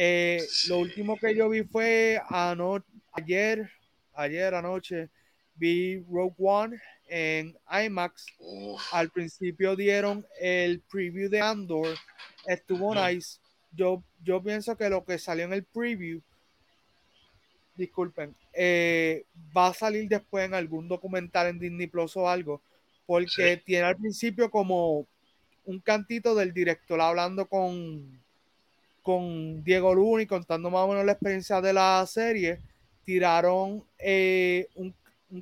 Eh, lo último que yo vi fue ayer, ayer anoche, vi Rogue One en IMAX. Al principio dieron el preview de Andor, estuvo nice. Yo, yo pienso que lo que salió en el preview, disculpen, eh, va a salir después en algún documental en Disney Plus o algo, porque tiene al principio como un cantito del director hablando con, con Diego Luna y contando más o menos la experiencia de la serie. Tiraron eh, un,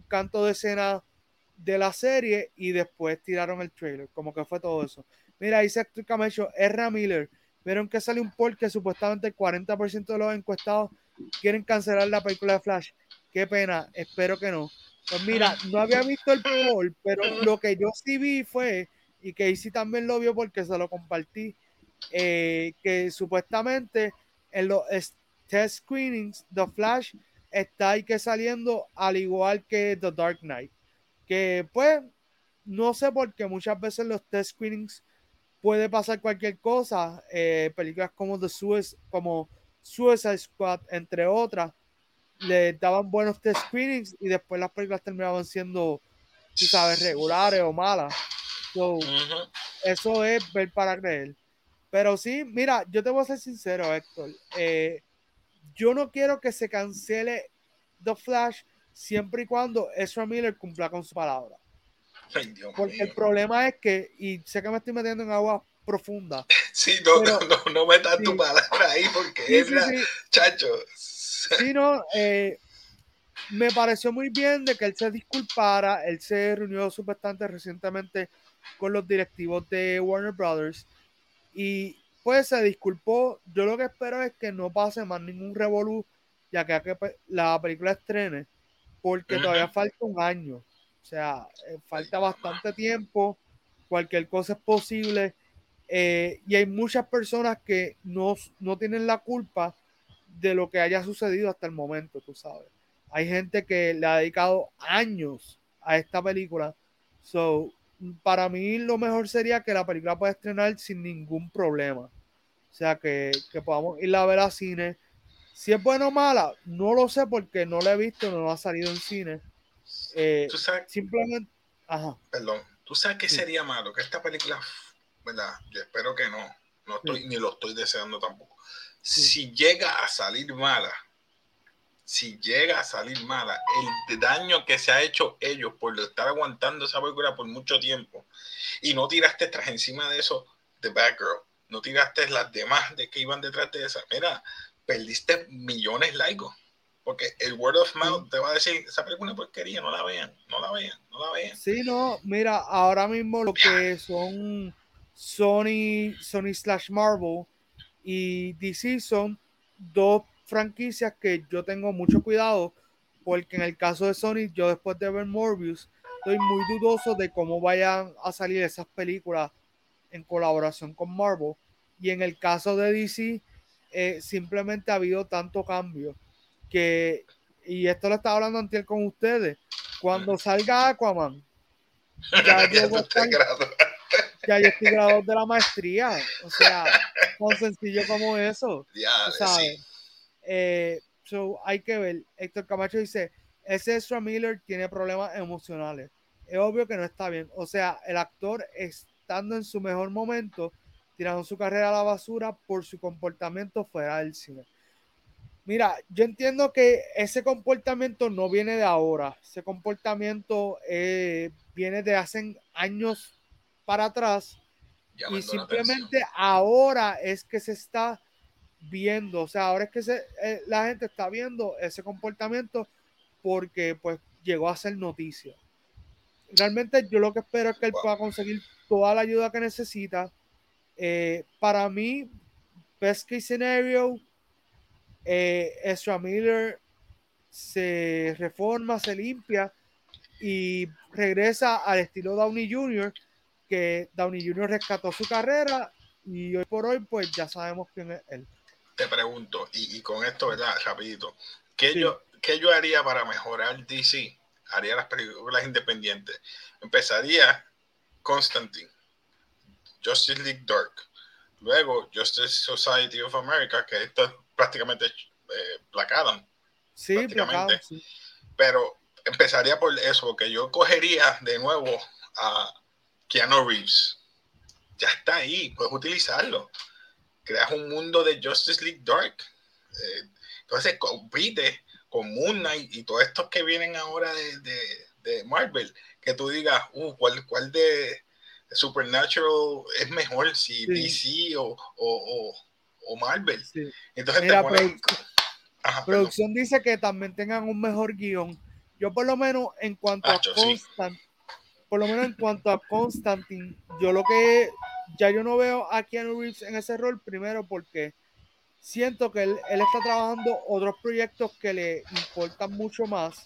canto de escena de la serie y después tiraron el trailer, como que fue todo eso. Mira, dice Héctor R. Miller, vieron que sale un poll que supuestamente el 40% de los encuestados quieren cancelar la película de Flash. Qué pena, espero que no. Pues mira, no había visto el poll, pero lo que yo sí vi fue, y que sí también lo vio porque se lo compartí, eh, que supuestamente en los test screenings The Flash está ahí que saliendo al igual que The Dark Knight que pues no sé por qué muchas veces los test screenings puede pasar cualquier cosa. Eh, películas como The Suicide, como Suicide Squad, entre otras, le daban buenos test screenings y después las películas terminaban siendo, tú sabes, regulares o malas. Eso es ver para creer. Pero sí, mira, yo te voy a ser sincero, Héctor. Eh, yo no quiero que se cancele The Flash siempre y cuando Ezra Miller cumpla con su palabra. Porque el problema es que, y sé que me estoy metiendo en agua profunda. Sí, no, no, no, no metas tu palabra ahí porque es la, chacho. Sí, no, eh, me pareció muy bien de que él se disculpara, él se reunió supuestamente recientemente con los directivos de Warner Brothers y pues se disculpó. Yo lo que espero es que no pase más ningún revolú, ya que la película estrene porque todavía falta un año. O sea, eh, falta bastante tiempo, cualquier cosa es posible. Eh, y hay muchas personas que no, no tienen la culpa de lo que haya sucedido hasta el momento, tú sabes. Hay gente que le ha dedicado años a esta película. So, para mí lo mejor sería que la película pueda estrenar sin ningún problema. O sea, que, que podamos ir a ver a cine si es buena o mala, no lo sé porque no la he visto, no ha salido en cine. Eh, ¿Tú sabes? Simplemente. Ajá. Perdón. ¿Tú sabes qué sería malo? Que esta película, ¿verdad? Yo espero que no. No estoy, ni lo estoy deseando tampoco. Si llega a salir mala, si llega a salir mala, el daño que se ha hecho ellos por estar aguantando esa película por mucho tiempo y no tiraste tras encima de eso The Girl, no tiraste las demás de que iban detrás de esa. Mira, perdiste millones laicos. Porque el word of mouth te va a decir, esa película es porquería, no la vean, no la vean, no la vean. Sí, no, mira, ahora mismo lo que son Sony, Sony slash Marvel y DC son dos franquicias que yo tengo mucho cuidado, porque en el caso de Sony, yo después de ver Morbius, estoy muy dudoso de cómo vayan a salir esas películas en colaboración con Marvel. Y en el caso de DC, eh, simplemente ha habido tanto cambio que, y esto lo estaba hablando antes con ustedes, cuando salga Aquaman, ya yo, ya yo estoy graduado de la maestría, o sea, tan sencillo como eso, ¿sabes? Eh, so, hay que ver, Héctor Camacho dice, ese Ezra Miller tiene problemas emocionales, es obvio que no está bien, o sea, el actor estando en su mejor momento, tirando su carrera a la basura por su comportamiento fuera del cine. Mira, yo entiendo que ese comportamiento no viene de ahora, ese comportamiento eh, viene de hace años para atrás. Y simplemente ahora es que se está viendo, o sea, ahora es que se, eh, la gente está viendo ese comportamiento porque pues llegó a ser noticia. Realmente yo lo que espero es que él pueda conseguir toda la ayuda que necesita. Eh, para mí, best case scenario, eh, Ezra Miller se reforma, se limpia y regresa al estilo Downey Jr., que Downey Jr. rescató su carrera y hoy por hoy pues ya sabemos quién es él. Te pregunto, y, con esto, ¿verdad? Rapidito, ¿qué, yo, ¿qué yo haría para mejorar DC? Haría las películas independientes. Empezaría Constantine, Justice League Dark, luego Justice Society of America, que esto es prácticamente eh, Black Sí, prácticamente. Pero empezaría por eso, porque yo cogería de nuevo a Keanu Reeves. Ya está ahí, puedes utilizarlo. Creas un mundo de Justice League Dark. Eh, entonces compite con Moon Knight y todos estos que vienen ahora de, Marvel. Que tú digas, uh, ¿cuál, cuál de, Supernatural es mejor? Si DC o, o, Marvel. Entonces Mira, producción dice que también tengan un mejor guion. Yo por lo menos en cuanto a Constant, por lo menos en cuanto a Constantine, yo lo que ya yo no veo a Keanu Reeves en ese rol primero porque siento que él, está trabajando otros proyectos que le importan mucho más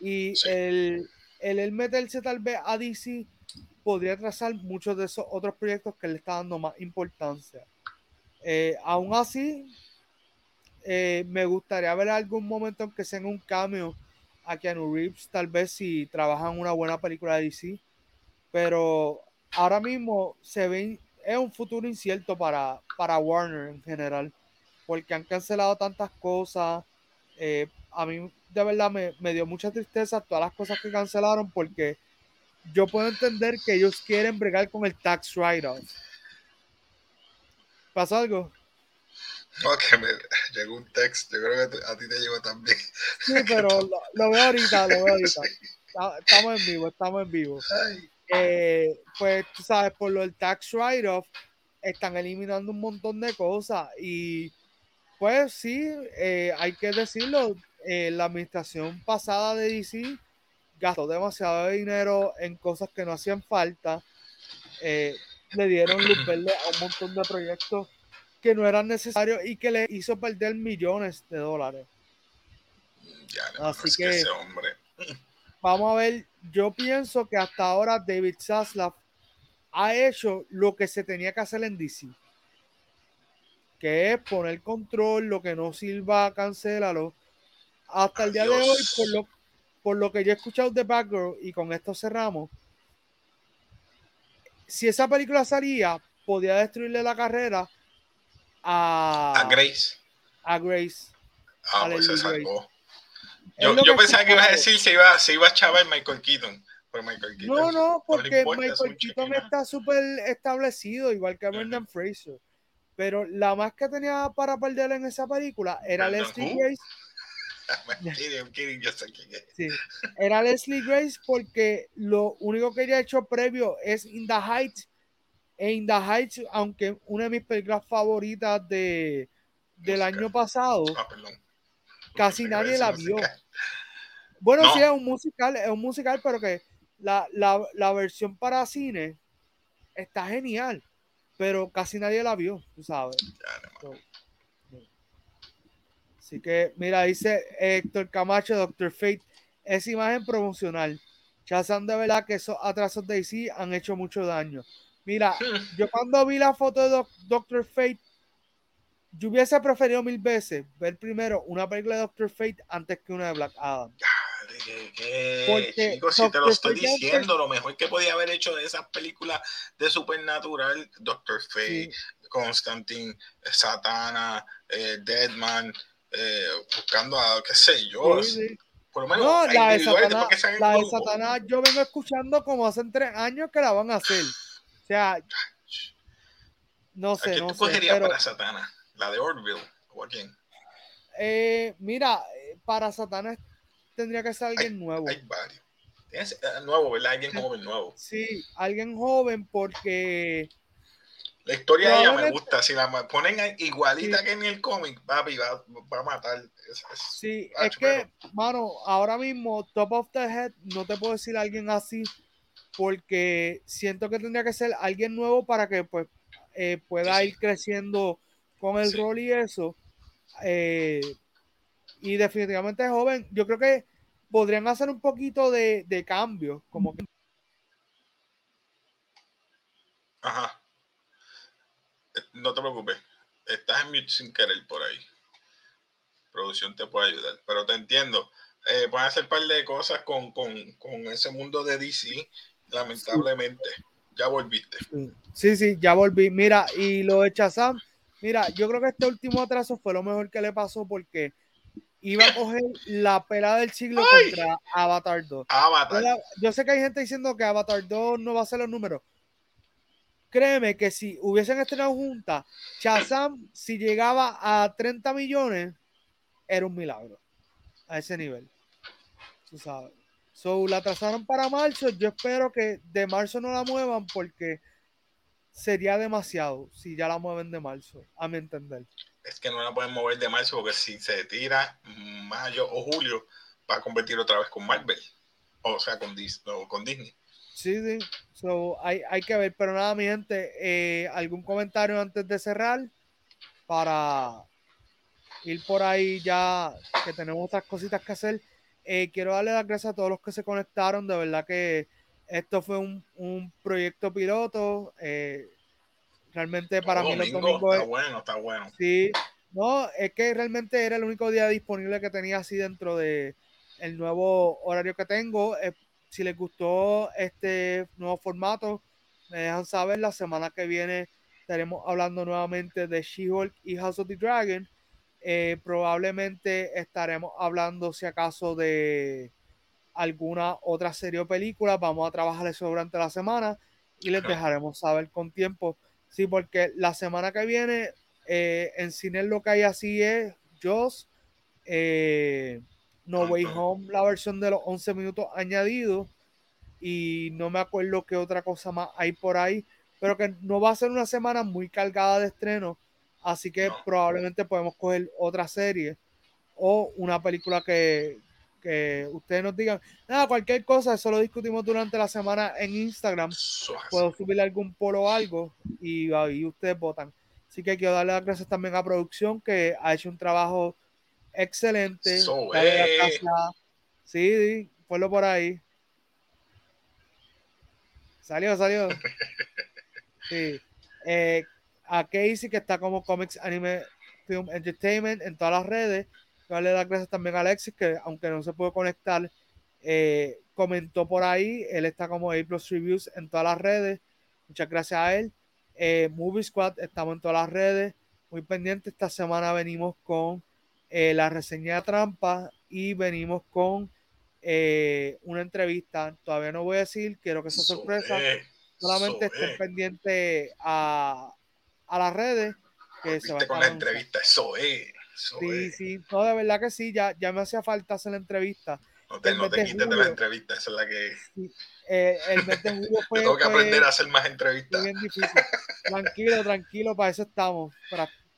y el, el, meterse tal vez a DC podría trazar muchos de esos otros proyectos que le está dando más importancia. Eh, aún así, eh, me gustaría ver algún momento en que sea un cambio a Keanu Reeves, tal vez si trabaja en una buena película de DC, pero ahora mismo se ve, es un futuro incierto para, para Warner en general, porque han cancelado tantas cosas. Eh, a mí de verdad me, me dio mucha tristeza todas las cosas que cancelaron, porque yo puedo entender que ellos quieren bregar con el tax write-off. ¿Pasa algo? Ok, me llegó un texto, yo creo que a ti te llegó también. Sí, pero lo, veo ahorita, lo veo ahorita. Estamos en vivo, estamos en vivo. Eh, pues tú sabes, por lo del tax write-off, están eliminando un montón de cosas. Y pues sí, eh, hay que decirlo, eh, la administración pasada de DC gastó demasiado dinero en cosas que no hacían falta, le dieron luz verde a un montón de proyectos que no eran necesarios y que le hizo perder millones de dólares. Así que, vamos a ver, yo pienso que hasta ahora David Zaslav ha hecho lo que se tenía que hacer en DC, que es poner control, lo que no sirva, cancélalo. Hasta el día de hoy, por lo, por lo que yo he escuchado de Batgirl, y con esto cerramos, si esa película salía, podía destruirle la carrera a, Grace. A Grace. Ah, pues se salvó. Yo, yo pensaba que ibas a decir se iba, se iba a chavar Michael Keaton. Michael Keaton. No, no, porque Michael Keaton está súper establecido, igual que Brendan Fraser. Pero la más que tenía para perder en esa película era Leslie Grace. sí, era Leslie Grace porque lo único que ella ha hecho previo es In the Heights. In the Heights, aunque una de mis películas favoritas de, del año pasado, ah, casi nadie la vio. Bueno, sí, es un musical, es un musical, pero que la, la, versión para cine está genial, pero casi nadie la vio, tú sabes. Así que, mira, dice Héctor Camacho, Doctor Fate, esa imagen promocional. Saben de verdad que esos atrasos de DC han hecho mucho daño. Mira, yo cuando vi la foto de Doctor Fate, yo hubiese preferido mil veces ver primero una película de Doctor Fate antes que una de Black Adam. Porque Chicos, si te lo estoy diciendo, lo mejor que podía haber hecho de esas películas de Supernatural, Doctor Fate, Constantine, Satana, eh, Deadman, eh, buscando a, qué sé yo. Por lo menos, no, la de, Satana, la de Satana yo vengo escuchando como hace tres años que la van a hacer. O sea, no sé. ¿A quién no cogerías para Satana? ¿La de Orville o a quién? Eh, mira, para Satana tendría que ser alguien nuevo. Hay varios. Es nuevo, ¿verdad? Alguien joven nuevo. Sí, alguien joven porque la historia de ella me gusta. Si la ponen igualita que en el cómic, papi, va, va a matar. sí, es que, mano, ahora mismo, top of the head, no te puedo decir alguien así, porque siento que tendría que ser alguien nuevo para que pues eh, pueda ir creciendo con el rol y eso. Eh, y definitivamente joven. Yo creo que podrían hacer un poquito de, de cambio, como que. Ajá no te preocupes, estás en mute sin querer por ahí. Producción te puede ayudar, pero te entiendo. Eh, pueden hacer un par de cosas con, ese mundo de DC, lamentablemente. Ya volviste. Sí, sí, ya volví. Mira, y lo de Chazam, mira, yo creo que este último atraso fue lo mejor que le pasó porque iba a coger la pelada del siglo contra Avatar 2. Avatar. Yo sé que hay gente diciendo que Avatar 2 no va a ser los números, créeme que si hubiesen estrenado juntas, Shazam, si llegaba a 30 millones, era un milagro. A ese nivel. Tú sabes. So, la trazaron para marzo. Yo espero que de marzo no la muevan porque sería demasiado si ya la mueven de marzo, a mi entender. Es que no la pueden mover de marzo porque si se tira mayo o julio, va a competir otra vez con Marvel. O sea, con Con Disney. Sí, sí. So, hay, hay que ver. Pero nada, mi gente, eh, ¿algún comentario antes de cerrar? Para ir por ahí ya que tenemos otras cositas que hacer. Eh, quiero darle las gracias a todos los que se conectaron. De verdad que esto fue un, un proyecto piloto. Eh, realmente para mí los domingos está bueno, está bueno. Sí, no, es que realmente era el único día disponible que tenía así dentro de el nuevo horario que tengo. Si les gustó este nuevo formato, me dejan saber. La semana que viene estaremos hablando nuevamente de She-Hulk y House of the Dragon. Eh, probablemente estaremos hablando, si acaso, de alguna otra serie o película. Vamos a trabajar eso durante la semana y les dejaremos saber con tiempo. Sí, porque la semana que viene eh, en cine lo que hay así es Joss. Eh, no Way Home, la versión de los 11 minutos añadidos. Y no me acuerdo qué otra cosa más hay por ahí. Pero que no va a ser una semana muy cargada de estreno. Así que probablemente podemos coger otra serie o una película que, que ustedes nos digan. Nada, cualquier cosa, eso lo discutimos durante la semana en Instagram. Puedo subir algún polo o algo y ahí ustedes votan. Así que quiero darle las gracias también a producción que ha hecho un trabajo excelente. Sí, ponlo por ahí. Salió, salió. Sí. Eh, a Casey, que está como Comics Anime Film Entertainment en todas las redes. Darle las gracias también a Alexis, que aunque no se puede conectar, eh, comentó por ahí. Él está como A Plus Reviews en todas las redes. Muchas gracias a él. Eh, Movie Squad, estamos en todas las redes. Muy pendiente. Esta semana venimos con eh, la reseña de trampa y venimos con eh, una entrevista. Todavía no voy a decir, quiero que sea sorpresa. Solamente estén pendientes a, a las redes. Que se con la entrevista, eso es. Sí, sí, no, de verdad que sí, ya, ya me hacía falta hacer la entrevista. No te, no te quites de la entrevista, esa es la que. Eh, el mes de julio fue. Tengo que aprender a hacer más entrevistas. Bien difícil. Tranquilo, tranquilo, para eso estamos.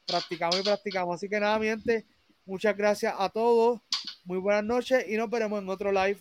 Practicamos y practicamos. Así que nada, mi gente, Muchas gracias a todos. Muy buenas noches y nos veremos en otro live